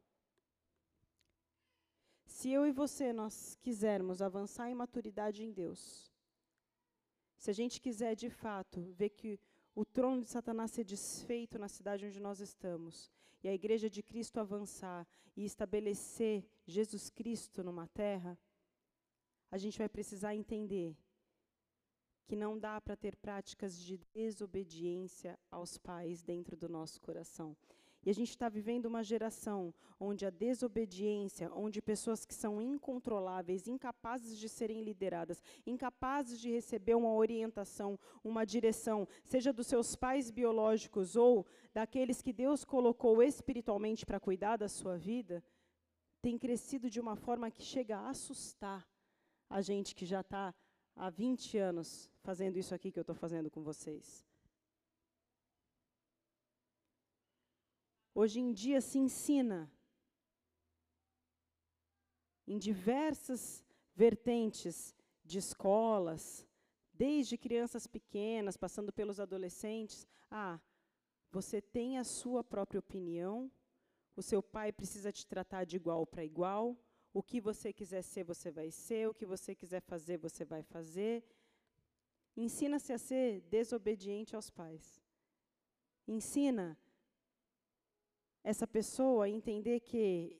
Se eu e você nós quisermos avançar em maturidade em Deus, se a gente quiser de fato ver que o trono de Satanás ser desfeito na cidade onde nós estamos, e a igreja de Cristo avançar e estabelecer Jesus Cristo numa terra, a gente vai precisar entender que não dá para ter práticas de desobediência aos pais dentro do nosso coração. E a gente está vivendo uma geração onde a desobediência, onde pessoas que são incontroláveis, incapazes de serem lideradas, incapazes de receber uma orientação, uma direção, seja dos seus pais biológicos ou daqueles que Deus colocou espiritualmente para cuidar da sua vida, tem crescido de uma forma que chega a assustar a gente que já está há 20 anos fazendo isso aqui que eu estou fazendo com vocês. Hoje em dia se ensina em diversas vertentes de escolas, desde crianças pequenas, passando pelos adolescentes, ah, você tem a sua própria opinião, o seu pai precisa te tratar de igual para igual, o que você quiser ser, você vai ser, o que você quiser fazer, você vai fazer. Ensina-se a ser desobediente aos pais. Ensina essa pessoa entender que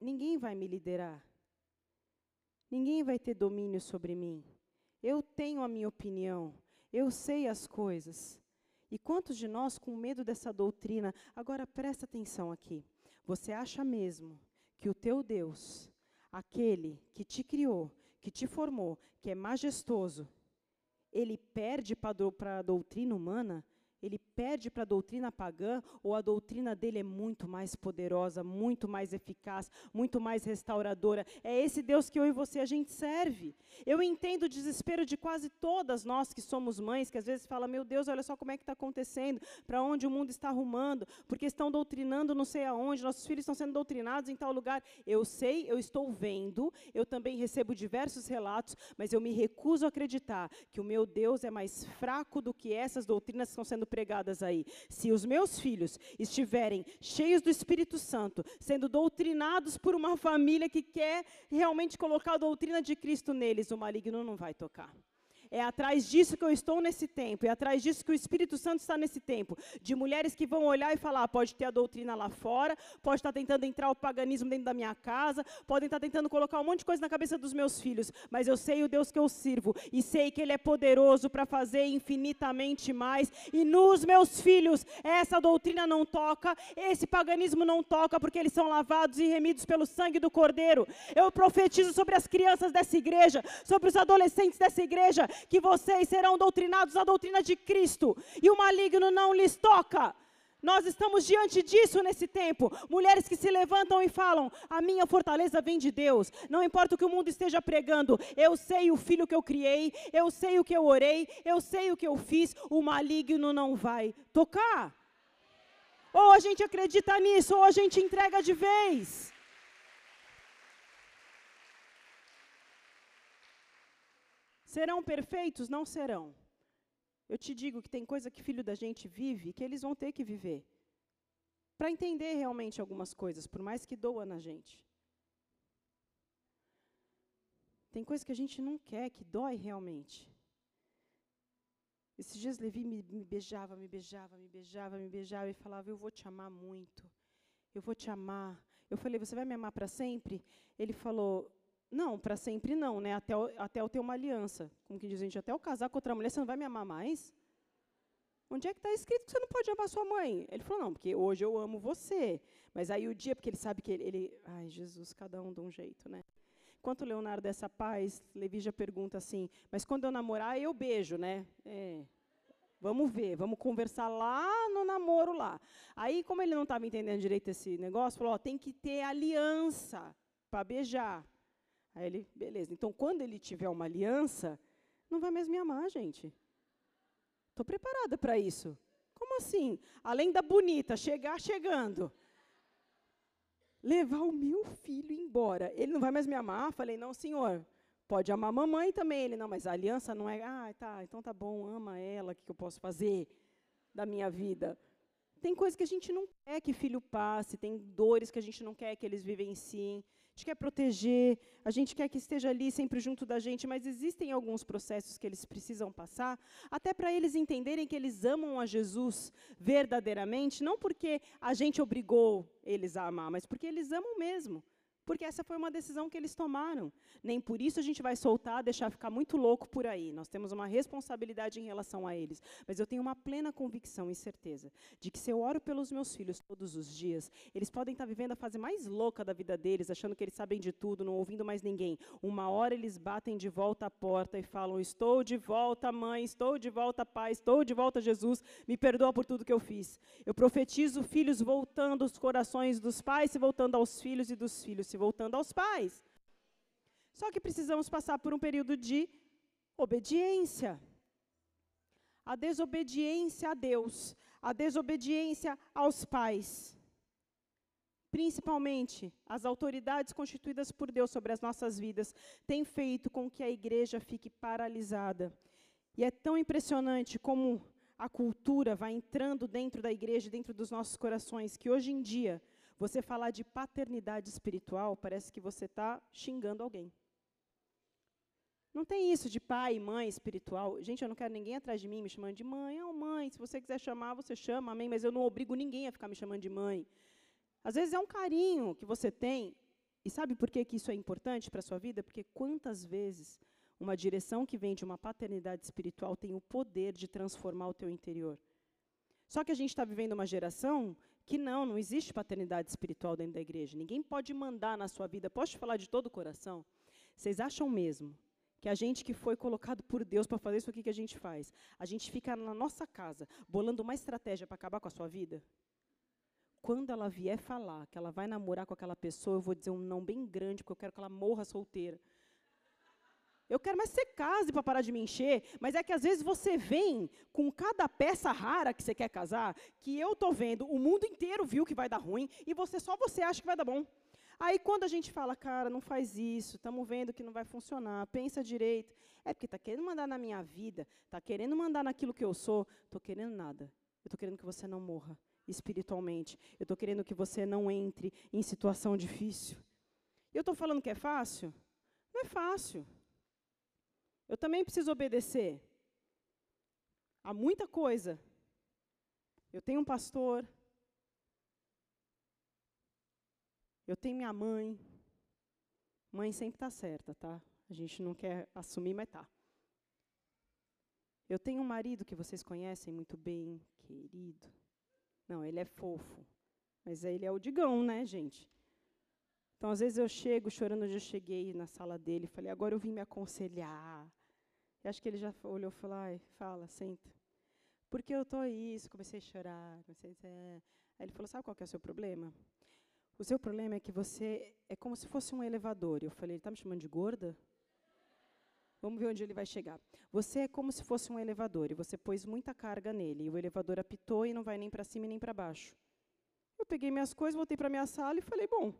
ninguém vai me liderar, ninguém vai ter domínio sobre mim. Eu tenho a minha opinião, eu sei as coisas. E quantos de nós com medo dessa doutrina? Agora presta atenção aqui. Você acha mesmo que o teu Deus, aquele que te criou, que te formou, que é majestoso, ele perde para a doutrina humana? ele perde para a doutrina pagã ou a doutrina dele é muito mais poderosa, muito mais eficaz, muito mais restauradora. É esse Deus que eu e você a gente serve. Eu entendo o desespero de quase todas nós que somos mães, que às vezes fala: "Meu Deus, olha só como é que está acontecendo, para onde o mundo está arrumando, porque estão doutrinando não sei aonde, nossos filhos estão sendo doutrinados em tal lugar". Eu sei, eu estou vendo, eu também recebo diversos relatos, mas eu me recuso a acreditar que o meu Deus é mais fraco do que essas doutrinas que estão sendo pregadas aí. Se os meus filhos estiverem cheios do Espírito Santo, sendo doutrinados por uma família que quer realmente colocar a doutrina de Cristo neles, o maligno não vai tocar. É atrás disso que eu estou nesse tempo, é atrás disso que o Espírito Santo está nesse tempo. De mulheres que vão olhar e falar: ah, pode ter a doutrina lá fora, pode estar tentando entrar o paganismo dentro da minha casa, podem estar tentando colocar um monte de coisa na cabeça dos meus filhos, mas eu sei o Deus que eu sirvo e sei que Ele é poderoso para fazer infinitamente mais. E nos meus filhos, essa doutrina não toca, esse paganismo não toca, porque eles são lavados e remidos pelo sangue do Cordeiro. Eu profetizo sobre as crianças dessa igreja, sobre os adolescentes dessa igreja, que vocês serão doutrinados na doutrina de Cristo e o maligno não lhes toca. Nós estamos diante disso nesse tempo. Mulheres que se levantam e falam: A minha fortaleza vem de Deus. Não importa o que o mundo esteja pregando, eu sei o filho que eu criei, eu sei o que eu orei, eu sei o que eu fiz. O maligno não vai tocar. Ou a gente acredita nisso, ou a gente entrega de vez. Serão perfeitos? Não serão. Eu te digo que tem coisa que filho da gente vive que eles vão ter que viver. Para entender realmente algumas coisas, por mais que doa na gente. Tem coisa que a gente não quer, que dói realmente. Esses dias Levi me, me, beijava, me beijava, me beijava, me beijava e falava: Eu vou te amar muito, eu vou te amar. Eu falei: Você vai me amar para sempre? Ele falou: não, para sempre não, né? Até, até eu ter uma aliança. Como que diz a gente, até eu casar com outra mulher, você não vai me amar mais? Onde é que está escrito que você não pode amar sua mãe? Ele falou, não, porque hoje eu amo você. Mas aí o dia, porque ele sabe que ele, ele ai, Jesus, cada um de um jeito, né? Enquanto Leonardo dessa paz, Levi já pergunta assim, mas quando eu namorar, eu beijo, né? É, vamos ver, vamos conversar lá no namoro lá. Aí, como ele não estava entendendo direito esse negócio, falou, ó, tem que ter aliança para beijar. Aí ele, beleza. Então, quando ele tiver uma aliança, não vai mais me amar, gente. Estou preparada para isso. Como assim? Além da bonita, chegar chegando. Levar o meu filho embora. Ele não vai mais me amar? Falei, não, senhor. Pode amar a mamãe também. Ele, não, mas a aliança não é. Ah, tá, então tá bom, ama ela, o que eu posso fazer da minha vida? Tem coisas que a gente não quer que filho passe, tem dores que a gente não quer que eles vivenciem gente quer proteger, a gente quer que esteja ali sempre junto da gente, mas existem alguns processos que eles precisam passar, até para eles entenderem que eles amam a Jesus verdadeiramente, não porque a gente obrigou eles a amar, mas porque eles amam mesmo porque essa foi uma decisão que eles tomaram. Nem por isso a gente vai soltar, deixar ficar muito louco por aí. Nós temos uma responsabilidade em relação a eles. Mas eu tenho uma plena convicção e certeza de que se eu oro pelos meus filhos todos os dias, eles podem estar vivendo a fase mais louca da vida deles, achando que eles sabem de tudo, não ouvindo mais ninguém. Uma hora eles batem de volta a porta e falam: Estou de volta, mãe, estou de volta, pai, estou de volta, Jesus, me perdoa por tudo que eu fiz. Eu profetizo filhos voltando os corações dos pais, se voltando aos filhos e dos filhos se voltando aos pais. Só que precisamos passar por um período de obediência. A desobediência a Deus, a desobediência aos pais. Principalmente as autoridades constituídas por Deus sobre as nossas vidas, têm feito com que a igreja fique paralisada. E é tão impressionante como a cultura vai entrando dentro da igreja, dentro dos nossos corações, que hoje em dia você falar de paternidade espiritual, parece que você está xingando alguém. Não tem isso de pai e mãe espiritual. Gente, eu não quero ninguém atrás de mim me chamando de mãe. Ah, oh, mãe, se você quiser chamar, você chama, amém, mas eu não obrigo ninguém a ficar me chamando de mãe. Às vezes é um carinho que você tem. E sabe por que, que isso é importante para a sua vida? Porque quantas vezes uma direção que vem de uma paternidade espiritual tem o poder de transformar o teu interior. Só que a gente está vivendo uma geração que não, não existe paternidade espiritual dentro da igreja. Ninguém pode mandar na sua vida. Posso te falar de todo o coração? Vocês acham mesmo que a gente que foi colocado por Deus para fazer isso aqui que a gente faz, a gente fica na nossa casa bolando uma estratégia para acabar com a sua vida? Quando ela vier falar que ela vai namorar com aquela pessoa, eu vou dizer um não bem grande, porque eu quero que ela morra solteira. Eu quero mais que você case para parar de me encher, mas é que às vezes você vem com cada peça rara que você quer casar, que eu tô vendo, o mundo inteiro viu que vai dar ruim e você só você acha que vai dar bom. Aí quando a gente fala, cara, não faz isso, estamos vendo que não vai funcionar, pensa direito, é porque está querendo mandar na minha vida, está querendo mandar naquilo que eu sou, estou querendo nada. Eu estou querendo que você não morra espiritualmente. Eu estou querendo que você não entre em situação difícil. Eu estou falando que é fácil? Não é fácil. Eu também preciso obedecer. Há muita coisa. Eu tenho um pastor. Eu tenho minha mãe. Mãe sempre está certa, tá? A gente não quer assumir, mas tá. Eu tenho um marido que vocês conhecem muito bem, querido. Não, ele é fofo. Mas ele é o digão, né, gente? Então, às vezes eu chego chorando eu cheguei na sala dele, falei, agora eu vim me aconselhar. E acho que ele já olhou e falou, ai, fala, senta. Porque eu tô isso, comecei a chorar, comecei a. É. Aí ele falou, sabe qual que é o seu problema? O seu problema é que você é como se fosse um elevador. Eu falei, ele está me chamando de gorda? Vamos ver onde ele vai chegar. Você é como se fosse um elevador e você pôs muita carga nele. E o elevador apitou e não vai nem para cima nem para baixo. Eu peguei minhas coisas, voltei para minha sala e falei, bom,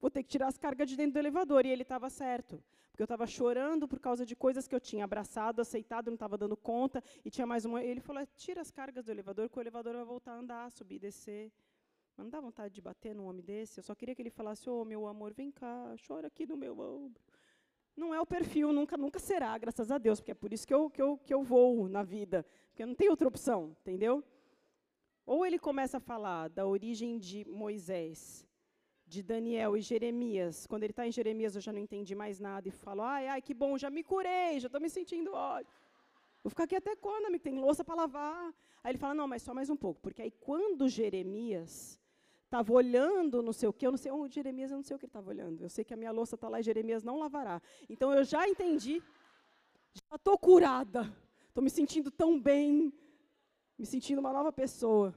vou ter que tirar as cargas de dentro do elevador. E ele estava certo. Porque eu estava chorando por causa de coisas que eu tinha abraçado, aceitado, não estava dando conta, e tinha mais uma. Ele falou: tira as cargas do elevador, que o elevador vai voltar a andar, subir, descer. Mas não dá vontade de bater num homem desse. Eu só queria que ele falasse: Ô, oh, meu amor, vem cá, chora aqui no meu ombro. Não é o perfil, nunca, nunca será, graças a Deus, porque é por isso que eu, que, eu, que eu vou na vida, porque não tem outra opção, entendeu? Ou ele começa a falar da origem de Moisés, de Daniel e Jeremias. Quando ele está em Jeremias, eu já não entendi mais nada e falo, ai, ai, que bom, já me curei, já estou me sentindo ótimo. Vou ficar aqui até quando? Tem louça para lavar. Aí ele fala, não, mas só mais um pouco. Porque aí quando Jeremias estava olhando não sei o quê, eu não sei onde Jeremias, eu não sei o que ele estava olhando. Eu sei que a minha louça está lá e Jeremias não lavará. Então eu já entendi, já estou curada. Estou me sentindo tão bem, me sentindo uma nova pessoa.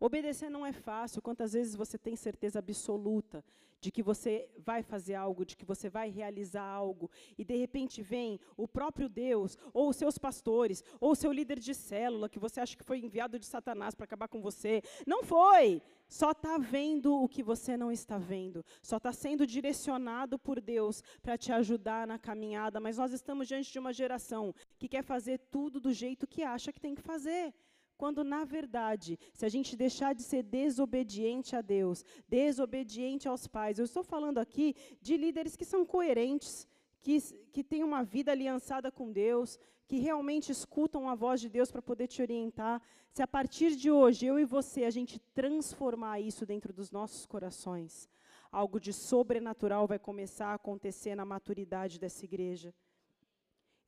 Obedecer não é fácil. Quantas vezes você tem certeza absoluta de que você vai fazer algo, de que você vai realizar algo, e de repente vem o próprio Deus, ou os seus pastores, ou o seu líder de célula, que você acha que foi enviado de Satanás para acabar com você. Não foi! Só está vendo o que você não está vendo. Só está sendo direcionado por Deus para te ajudar na caminhada. Mas nós estamos diante de uma geração que quer fazer tudo do jeito que acha que tem que fazer quando na verdade, se a gente deixar de ser desobediente a Deus, desobediente aos pais, eu estou falando aqui de líderes que são coerentes, que, que têm uma vida aliançada com Deus, que realmente escutam a voz de Deus para poder te orientar. Se a partir de hoje, eu e você, a gente transformar isso dentro dos nossos corações, algo de sobrenatural vai começar a acontecer na maturidade dessa igreja.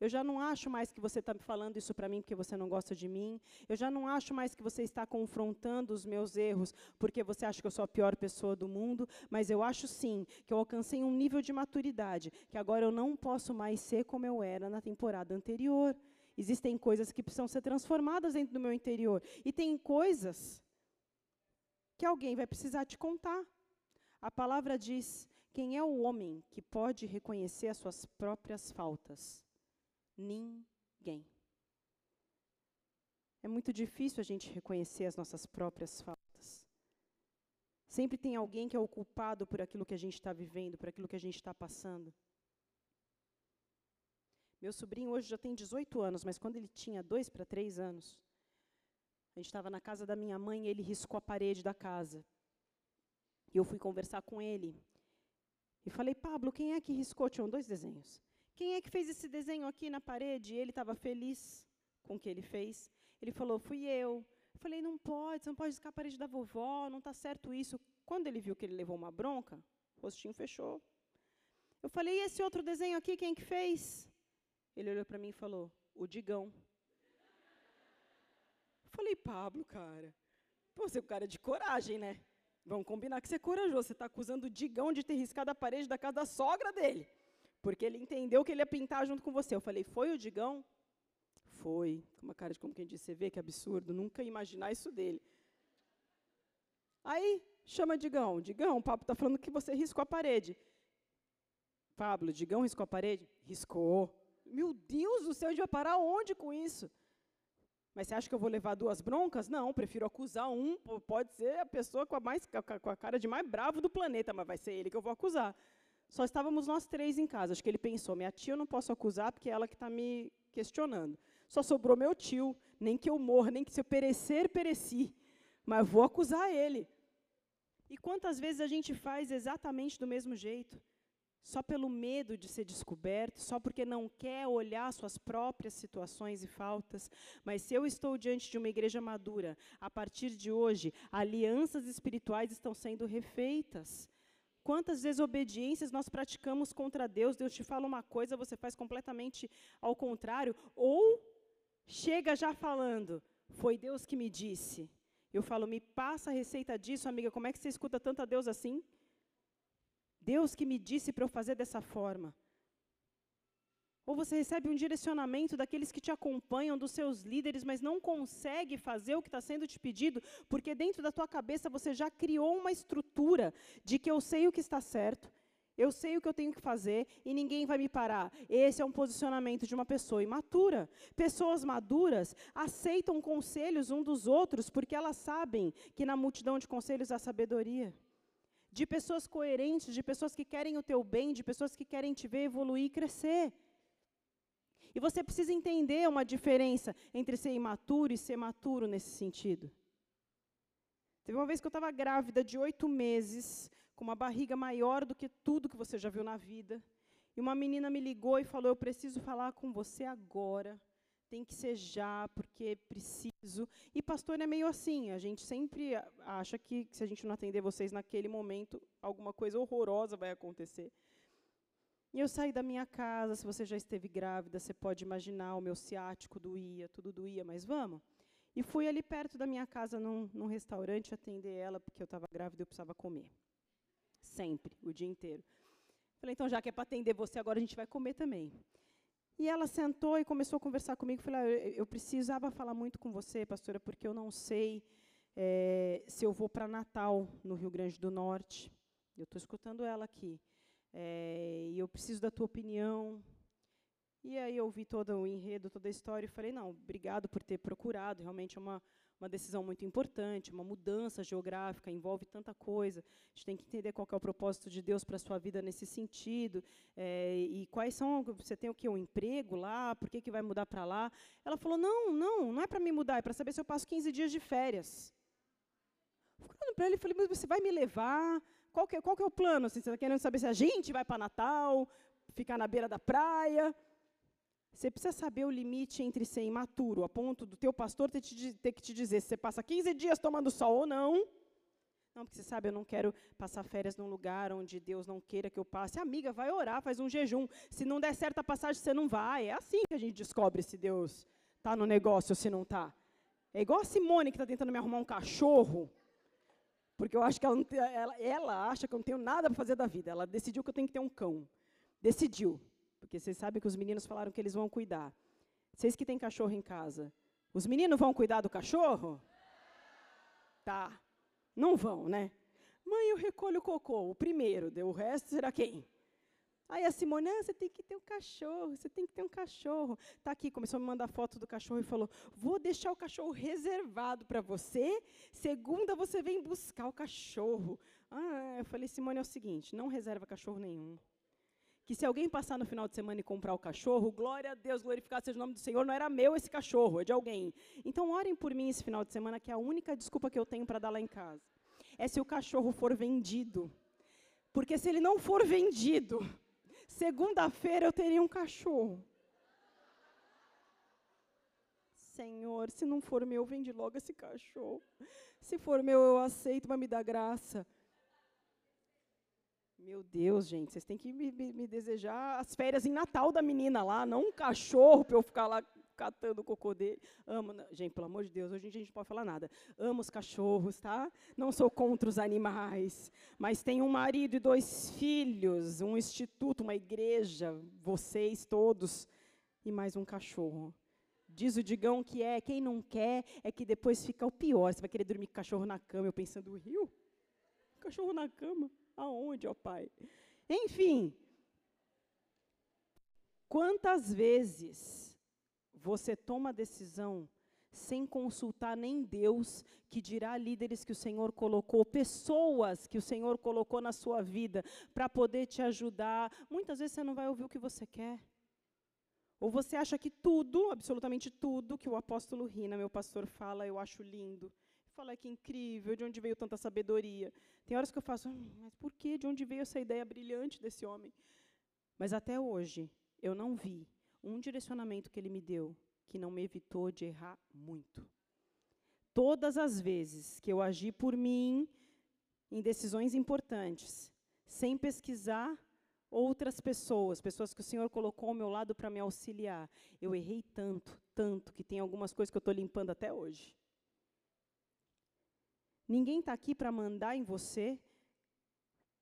Eu já não acho mais que você está falando isso para mim porque você não gosta de mim. Eu já não acho mais que você está confrontando os meus erros porque você acha que eu sou a pior pessoa do mundo. Mas eu acho sim que eu alcancei um nível de maturidade que agora eu não posso mais ser como eu era na temporada anterior. Existem coisas que precisam ser transformadas dentro do meu interior. E tem coisas que alguém vai precisar te contar. A palavra diz: quem é o homem que pode reconhecer as suas próprias faltas? Ninguém. É muito difícil a gente reconhecer as nossas próprias faltas. Sempre tem alguém que é o culpado por aquilo que a gente está vivendo, por aquilo que a gente está passando. Meu sobrinho hoje já tem 18 anos, mas quando ele tinha dois para três anos, a gente estava na casa da minha mãe e ele riscou a parede da casa. E eu fui conversar com ele. E falei, Pablo, quem é que riscou? Tinham dois desenhos. Quem é que fez esse desenho aqui na parede? Ele estava feliz com o que ele fez. Ele falou: Fui eu. Eu falei: Não pode, você não pode riscar a parede da vovó, não está certo isso. Quando ele viu que ele levou uma bronca, o rostinho fechou. Eu falei: E esse outro desenho aqui, quem é que fez? Ele olhou para mim e falou: O Digão. Eu falei: Pablo, cara, você é um cara de coragem, né? Vamos combinar que você é corajoso. Você está acusando o Digão de ter riscado a parede da casa da sogra dele. Porque ele entendeu que ele ia pintar junto com você. Eu falei, foi o Digão? Foi. Com uma cara de como quem disse, você vê que absurdo, nunca imaginar isso dele. Aí, chama Digão. Digão, o Pablo está falando que você riscou a parede. Pablo, Digão riscou a parede? Riscou. Meu Deus do céu, a gente vai parar onde com isso? Mas você acha que eu vou levar duas broncas? Não, prefiro acusar um. Pode ser a pessoa com a, mais, com a cara de mais bravo do planeta, mas vai ser ele que eu vou acusar. Só estávamos nós três em casa. Acho que ele pensou: minha tia eu não posso acusar porque é ela que está me questionando. Só sobrou meu tio. Nem que eu morra, nem que se eu perecer, pereci. Mas vou acusar ele. E quantas vezes a gente faz exatamente do mesmo jeito? Só pelo medo de ser descoberto, só porque não quer olhar suas próprias situações e faltas. Mas se eu estou diante de uma igreja madura, a partir de hoje, alianças espirituais estão sendo refeitas. Quantas desobediências nós praticamos contra Deus? Deus te fala uma coisa, você faz completamente ao contrário, ou chega já falando, foi Deus que me disse. Eu falo, me passa a receita disso, amiga, como é que você escuta tanto a Deus assim? Deus que me disse para eu fazer dessa forma. Ou você recebe um direcionamento daqueles que te acompanham, dos seus líderes, mas não consegue fazer o que está sendo te pedido, porque dentro da tua cabeça você já criou uma estrutura de que eu sei o que está certo, eu sei o que eu tenho que fazer e ninguém vai me parar. Esse é um posicionamento de uma pessoa imatura. Pessoas maduras aceitam conselhos um dos outros porque elas sabem que na multidão de conselhos há sabedoria. De pessoas coerentes, de pessoas que querem o teu bem, de pessoas que querem te ver evoluir e crescer. E você precisa entender uma diferença entre ser imaturo e ser maturo nesse sentido. Teve uma vez que eu estava grávida de oito meses, com uma barriga maior do que tudo que você já viu na vida. E uma menina me ligou e falou: Eu preciso falar com você agora. Tem que ser já, porque preciso. E pastor é meio assim: a gente sempre acha que se a gente não atender vocês naquele momento, alguma coisa horrorosa vai acontecer. E eu saí da minha casa, se você já esteve grávida, você pode imaginar, o meu ciático doía, tudo doía, mas vamos. E fui ali perto da minha casa, num, num restaurante, atender ela, porque eu estava grávida e eu precisava comer. Sempre, o dia inteiro. Falei, então, já que é para atender você, agora a gente vai comer também. E ela sentou e começou a conversar comigo. Falei, ah, eu precisava falar muito com você, pastora, porque eu não sei é, se eu vou para Natal, no Rio Grande do Norte. Eu estou escutando ela aqui. É, e eu preciso da tua opinião. E aí eu vi todo o enredo, toda a história e falei, não, obrigado por ter procurado, realmente é uma, uma decisão muito importante, uma mudança geográfica, envolve tanta coisa. A gente tem que entender qual é o propósito de Deus para a sua vida nesse sentido. É, e quais são. Você tem o que? Um emprego lá? Por que, que vai mudar para lá? Ela falou: não, não, não é para me mudar, é para saber se eu passo 15 dias de férias. Falando para ele, falei: mas você vai me levar? Qual que, é, qual que é o plano? Assim, você está querendo saber se a gente vai para Natal, ficar na beira da praia? Você precisa saber o limite entre ser imaturo, a ponto do teu pastor ter, te, ter, que te dizer se você passa 15 dias tomando sol ou não. Não, porque você sabe, eu não quero passar férias num lugar onde Deus não queira que eu passe. Amiga, vai orar, faz um jejum. Se não der certa passagem, você não vai. É assim que a gente descobre se Deus está no negócio ou se não está. É igual a Simone que está tentando me arrumar um cachorro. Porque eu acho que ela, ela, ela acha que eu não tenho nada para fazer da vida. Ela decidiu que eu tenho que ter um cão. Decidiu. Porque vocês sabem que os meninos falaram que eles vão cuidar. Vocês que têm cachorro em casa, os meninos vão cuidar do cachorro? Tá. Não vão, né? Mãe, eu recolho o cocô, o primeiro, o resto será quem? Aí a Simone, ah, você tem que ter um cachorro, você tem que ter um cachorro. Tá aqui, começou a me mandar foto do cachorro e falou: vou deixar o cachorro reservado para você. Segunda você vem buscar o cachorro. Ah, eu falei, Simone, é o seguinte, não reserva cachorro nenhum que se alguém passar no final de semana e comprar o cachorro, glória a Deus, glorificado seja o nome do Senhor, não era meu esse cachorro, é de alguém. Então orem por mim esse final de semana, que é a única desculpa que eu tenho para dar lá em casa. É se o cachorro for vendido. Porque se ele não for vendido, segunda-feira eu teria um cachorro. Senhor, se não for meu, vende logo esse cachorro. Se for meu, eu aceito, mas me dá graça. Meu Deus, gente, vocês têm que me, me, me, desejar as férias em Natal da menina lá, não um cachorro para eu ficar lá catando o cocô dele. Amo, gente, pelo amor de Deus, hoje em dia a gente não pode falar nada. Amo os cachorros, tá? Não sou contra os animais, mas tenho um marido e dois filhos, um instituto, uma igreja, vocês todos, e mais um cachorro. Diz o Digão que é, quem não quer é que depois fica o pior. Você vai querer dormir com cachorro na cama, eu pensando, rio? Cachorro na cama? Aonde, ó Pai? Enfim, quantas vezes você toma decisão sem consultar nem Deus, que dirá líderes que o Senhor colocou, pessoas que o Senhor colocou na sua vida para poder te ajudar. Muitas vezes você não vai ouvir o que você quer. Ou você acha que tudo, absolutamente tudo, que o apóstolo Rina, meu pastor, fala, eu acho lindo. Fala que incrível, de onde veio tanta sabedoria. Tem horas que eu faço, hum, mas por que? De onde veio essa ideia brilhante desse homem? Mas até hoje, eu não vi um direcionamento que ele me deu que não me evitou de errar muito. Todas as vezes que eu agi por mim em decisões importantes, sem pesquisar outras pessoas, pessoas que o Senhor colocou ao meu lado para me auxiliar, eu errei tanto, tanto, que tem algumas coisas que eu estou limpando até hoje. Ninguém está aqui para mandar em você,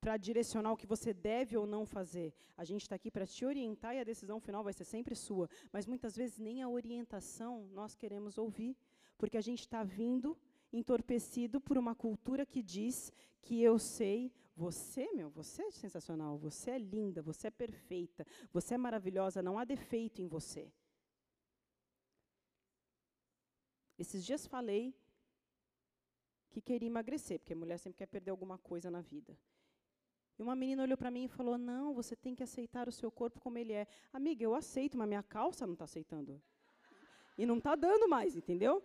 para direcionar o que você deve ou não fazer. A gente está aqui para te orientar e a decisão final vai ser sempre sua. Mas muitas vezes nem a orientação nós queremos ouvir, porque a gente está vindo entorpecido por uma cultura que diz que eu sei, você, meu, você é sensacional, você é linda, você é perfeita, você é maravilhosa, não há defeito em você. Esses dias falei que queria emagrecer, porque a mulher sempre quer perder alguma coisa na vida. E uma menina olhou para mim e falou: Não, você tem que aceitar o seu corpo como ele é. Amiga, eu aceito, mas minha calça não está aceitando. E não está dando mais, entendeu?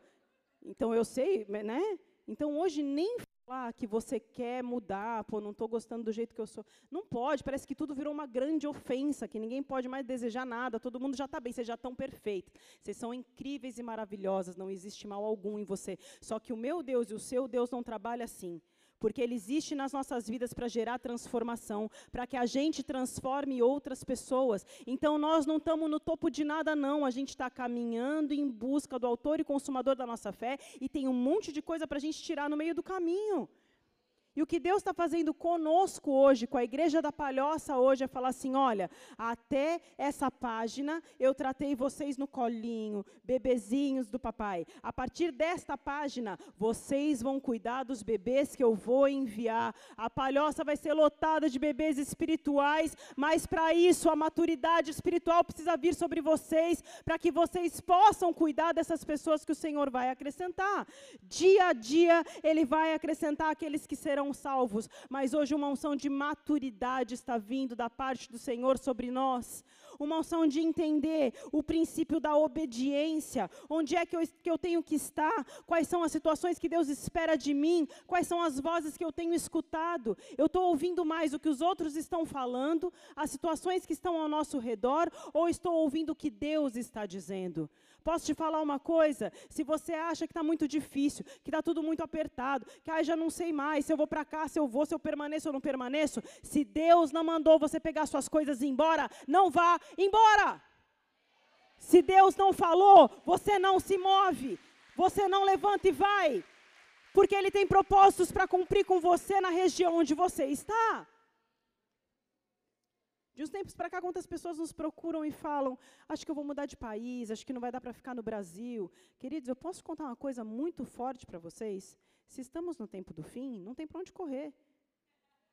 Então eu sei, né? Então hoje nem falar que você quer mudar, pô, não estou gostando do jeito que eu sou. Não pode, parece que tudo virou uma grande ofensa, que ninguém pode mais desejar nada, todo mundo já está bem, vocês já estão perfeitos. Vocês são incríveis e maravilhosas, não existe mal algum em você. Só que o meu Deus e o seu Deus não trabalham assim. Porque ele existe nas nossas vidas para gerar transformação, para que a gente transforme outras pessoas. Então nós não estamos no topo de nada, não. A gente está caminhando em busca do autor e consumador da nossa fé e tem um monte de coisa para a gente tirar no meio do caminho. E o que Deus está fazendo conosco hoje, com a igreja da Palhoça hoje, é falar assim: olha, até essa página eu tratei vocês no colinho, bebezinhos do papai. A partir desta página, vocês vão cuidar dos bebês que eu vou enviar. A Palhoça vai ser lotada de bebês espirituais, mas para isso a maturidade espiritual precisa vir sobre vocês, para que vocês possam cuidar dessas pessoas que o Senhor vai acrescentar. Dia a dia, Ele vai acrescentar aqueles que serão serão salvos, mas hoje uma unção de maturidade está vindo da parte do Senhor sobre nós. Uma unção de entender o princípio da obediência, onde é que eu, que eu tenho que estar, quais são as situações que Deus espera de mim, quais são as vozes que eu tenho escutado. Eu estou ouvindo mais o que os outros estão falando, as situações que estão ao nosso redor, ou estou ouvindo o que Deus está dizendo? Posso te falar uma coisa? Se você acha que está muito difícil, que está tudo muito apertado, que ah, já não sei mais se eu vou para cá, se eu vou, se eu permaneço ou não permaneço, se Deus não mandou você pegar suas coisas e ir embora, não vá embora. Se Deus não falou, você não se move, você não levanta e vai, porque Ele tem propósitos para cumprir com você na região onde você está. De uns tempos para cá, quantas pessoas nos procuram e falam: acho que eu vou mudar de país, acho que não vai dar para ficar no Brasil. Queridos, eu posso contar uma coisa muito forte para vocês? Se estamos no tempo do fim, não tem para onde correr.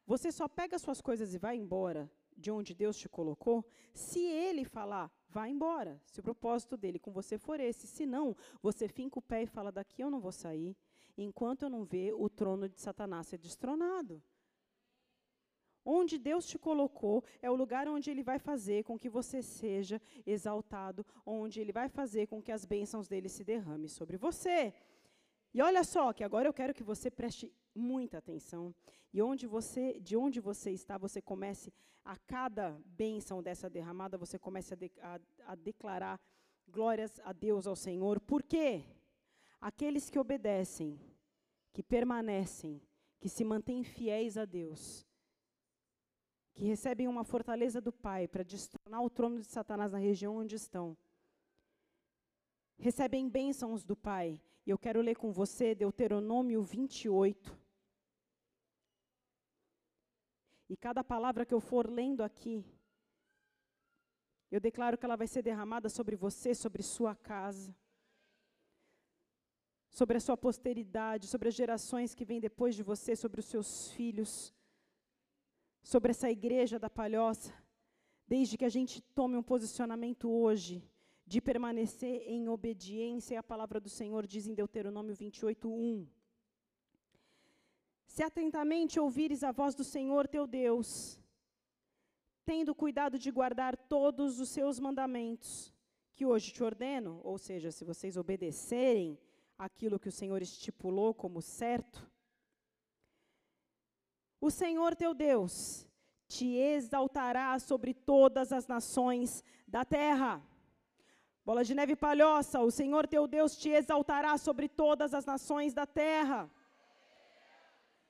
Você só pega suas coisas e vai embora de onde Deus te colocou, se Ele falar, vá embora. Se o propósito dele com você for esse. Se não, você finca o pé e fala: daqui eu não vou sair, enquanto eu não ver o trono de Satanás ser destronado. Onde Deus te colocou é o lugar onde Ele vai fazer com que você seja exaltado, onde Ele vai fazer com que as bênçãos dele se derramem sobre você. E olha só, que agora eu quero que você preste muita atenção. E onde você, de onde você está, você comece a cada bênção dessa derramada, você comece a, de, a, a declarar glórias a Deus, ao Senhor. Por quê? Aqueles que obedecem, que permanecem, que se mantêm fiéis a Deus, que recebem uma fortaleza do Pai para destronar o trono de Satanás na região onde estão. Recebem bênçãos do Pai. E eu quero ler com você Deuteronômio 28. E cada palavra que eu for lendo aqui, eu declaro que ela vai ser derramada sobre você, sobre sua casa, sobre a sua posteridade, sobre as gerações que vêm depois de você, sobre os seus filhos sobre essa igreja da palhoça, desde que a gente tome um posicionamento hoje de permanecer em obediência à palavra do Senhor, diz em Deuteronômio 28, 1. Se atentamente ouvires a voz do Senhor teu Deus, tendo cuidado de guardar todos os seus mandamentos, que hoje te ordeno, ou seja, se vocês obedecerem aquilo que o Senhor estipulou como certo, o Senhor teu Deus te exaltará sobre todas as nações da terra. Bola de neve palhoça, o Senhor teu Deus te exaltará sobre todas as nações da terra.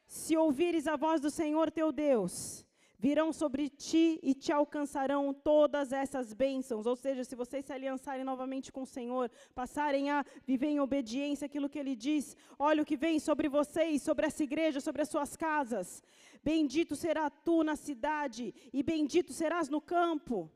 Se ouvires a voz do Senhor teu Deus, virão sobre ti e te alcançarão todas essas bênçãos. Ou seja, se vocês se aliançarem novamente com o Senhor, passarem a viver em obediência àquilo que Ele diz, olha o que vem sobre vocês, sobre essa igreja, sobre as suas casas. Bendito será tu na cidade, e bendito serás no campo.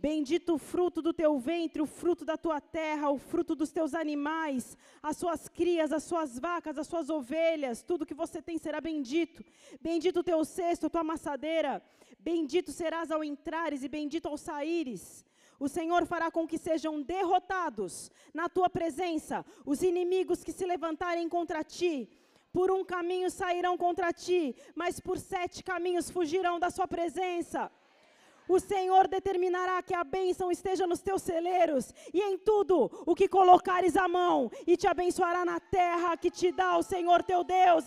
Bendito o fruto do teu ventre, o fruto da tua terra, o fruto dos teus animais, as suas crias, as suas vacas, as suas ovelhas, tudo que você tem será bendito. Bendito o teu cesto, a tua amassadeira. Bendito serás ao entrares e bendito ao saíres. O Senhor fará com que sejam derrotados na tua presença os inimigos que se levantarem contra ti. Por um caminho sairão contra ti, mas por sete caminhos fugirão da sua presença. O Senhor determinará que a bênção esteja nos teus celeiros e em tudo o que colocares a mão, e te abençoará na terra que te dá o Senhor teu Deus.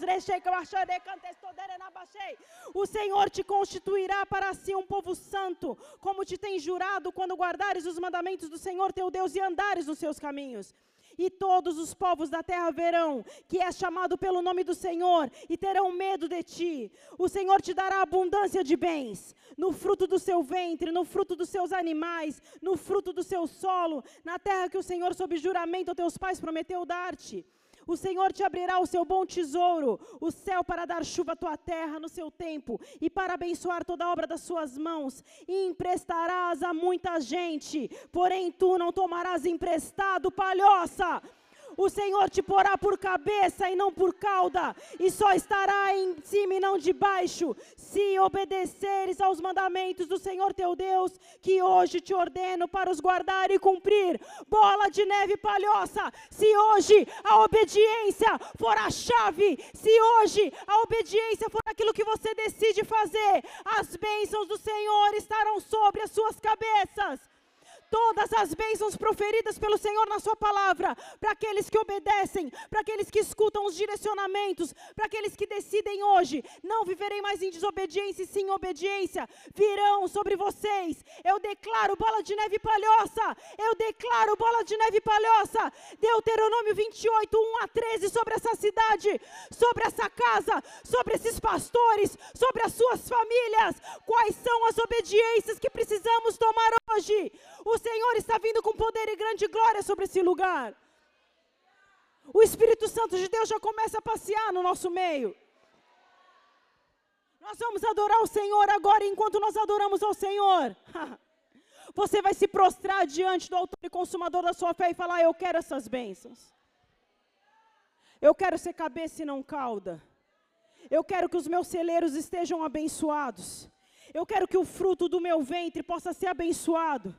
O Senhor te constituirá para si um povo santo, como te tem jurado quando guardares os mandamentos do Senhor teu Deus e andares nos seus caminhos. E todos os povos da terra verão que és chamado pelo nome do Senhor e terão medo de ti. O Senhor te dará abundância de bens, no fruto do seu ventre, no fruto dos seus animais, no fruto do seu solo, na terra que o Senhor, sob juramento a teus pais, prometeu dar-te. O Senhor te abrirá o seu bom tesouro, o céu para dar chuva à tua terra no seu tempo, e para abençoar toda a obra das suas mãos, e emprestarás a muita gente, porém tu não tomarás emprestado, palhoça o Senhor te porá por cabeça e não por cauda, e só estará em cima e não debaixo, se obedeceres aos mandamentos do Senhor teu Deus, que hoje te ordeno para os guardar e cumprir. Bola de neve palhoça, se hoje a obediência for a chave, se hoje a obediência for aquilo que você decide fazer, as bênçãos do Senhor estarão sobre as suas cabeças todas as bênçãos proferidas pelo Senhor na Sua palavra, para aqueles que obedecem, para aqueles que escutam os direcionamentos, para aqueles que decidem hoje, não viverem mais em desobediência e sim em obediência, virão sobre vocês. Eu declaro bola de neve palhoça, eu declaro bola de neve palhoça, Deuteronômio 28, 1 a 13, sobre essa cidade, sobre essa casa, sobre esses pastores, sobre as suas famílias. Quais são as obediências que precisamos tomar hoje? Senhor está vindo com poder e grande glória sobre esse lugar. O Espírito Santo de Deus já começa a passear no nosso meio. Nós vamos adorar o Senhor agora, enquanto nós adoramos ao Senhor. (laughs) Você vai se prostrar diante do autor e consumador da sua fé e falar: Eu quero essas bênçãos. Eu quero ser cabeça e não cauda. Eu quero que os meus celeiros estejam abençoados. Eu quero que o fruto do meu ventre possa ser abençoado.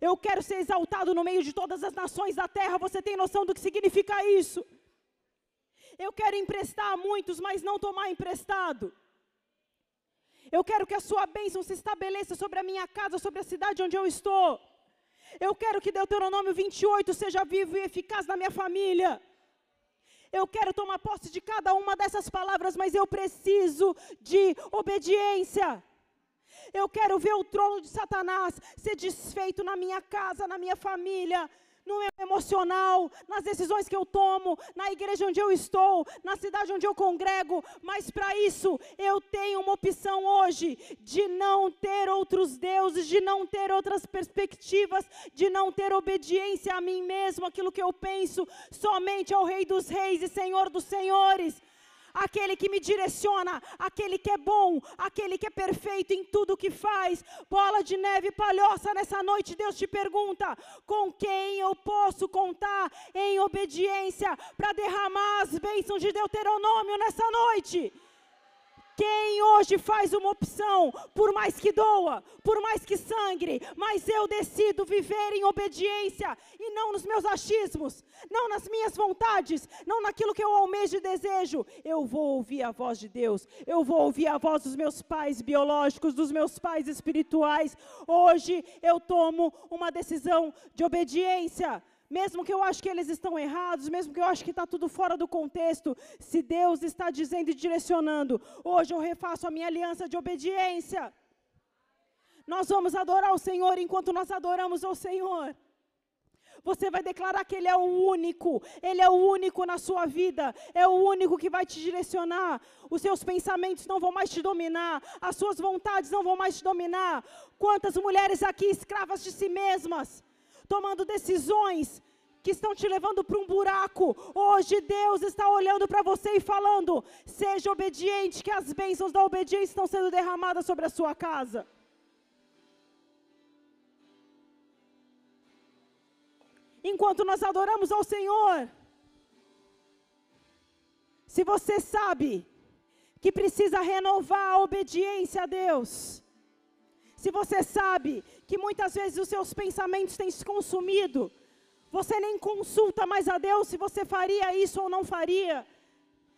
Eu quero ser exaltado no meio de todas as nações da terra. Você tem noção do que significa isso? Eu quero emprestar a muitos, mas não tomar emprestado. Eu quero que a sua bênção se estabeleça sobre a minha casa, sobre a cidade onde eu estou. Eu quero que Deuteronômio 28 seja vivo e eficaz na minha família. Eu quero tomar posse de cada uma dessas palavras, mas eu preciso de obediência. Eu quero ver o trono de Satanás ser desfeito na minha casa, na minha família, no meu emocional, nas decisões que eu tomo, na igreja onde eu estou, na cidade onde eu congrego, mas para isso eu tenho uma opção hoje de não ter outros deuses, de não ter outras perspectivas, de não ter obediência a mim mesmo, aquilo que eu penso, somente ao Rei dos Reis e Senhor dos Senhores aquele que me direciona, aquele que é bom, aquele que é perfeito em tudo que faz. Bola de neve palhoça, nessa noite Deus te pergunta: com quem eu posso contar em obediência para derramar as bênçãos de Deuteronômio nessa noite? Quem hoje faz uma opção, por mais que doa, por mais que sangre, mas eu decido viver em obediência e não nos meus achismos, não nas minhas vontades, não naquilo que eu almejo e desejo. Eu vou ouvir a voz de Deus, eu vou ouvir a voz dos meus pais biológicos, dos meus pais espirituais. Hoje eu tomo uma decisão de obediência mesmo que eu acho que eles estão errados, mesmo que eu acho que está tudo fora do contexto, se Deus está dizendo e direcionando, hoje eu refaço a minha aliança de obediência. Nós vamos adorar o Senhor enquanto nós adoramos ao Senhor. Você vai declarar que Ele é o único, Ele é o único na sua vida, é o único que vai te direcionar. Os seus pensamentos não vão mais te dominar, as suas vontades não vão mais te dominar. Quantas mulheres aqui escravas de si mesmas, tomando decisões que estão te levando para um buraco. Hoje Deus está olhando para você e falando: seja obediente, que as bênçãos da obediência estão sendo derramadas sobre a sua casa. Enquanto nós adoramos ao Senhor, se você sabe que precisa renovar a obediência a Deus, se você sabe que muitas vezes os seus pensamentos têm se consumido, você nem consulta mais a Deus se você faria isso ou não faria.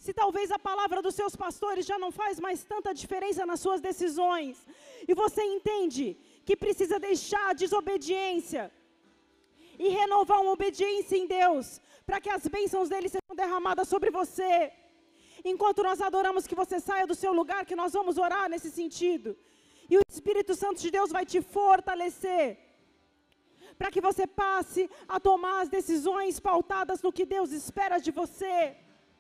Se talvez a palavra dos seus pastores já não faz mais tanta diferença nas suas decisões, e você entende que precisa deixar a desobediência e renovar uma obediência em Deus, para que as bênçãos dele sejam derramadas sobre você. Enquanto nós adoramos que você saia do seu lugar, que nós vamos orar nesse sentido. E o Espírito Santo de Deus vai te fortalecer. para que você passe a tomar as decisões pautadas no que Deus espera de você.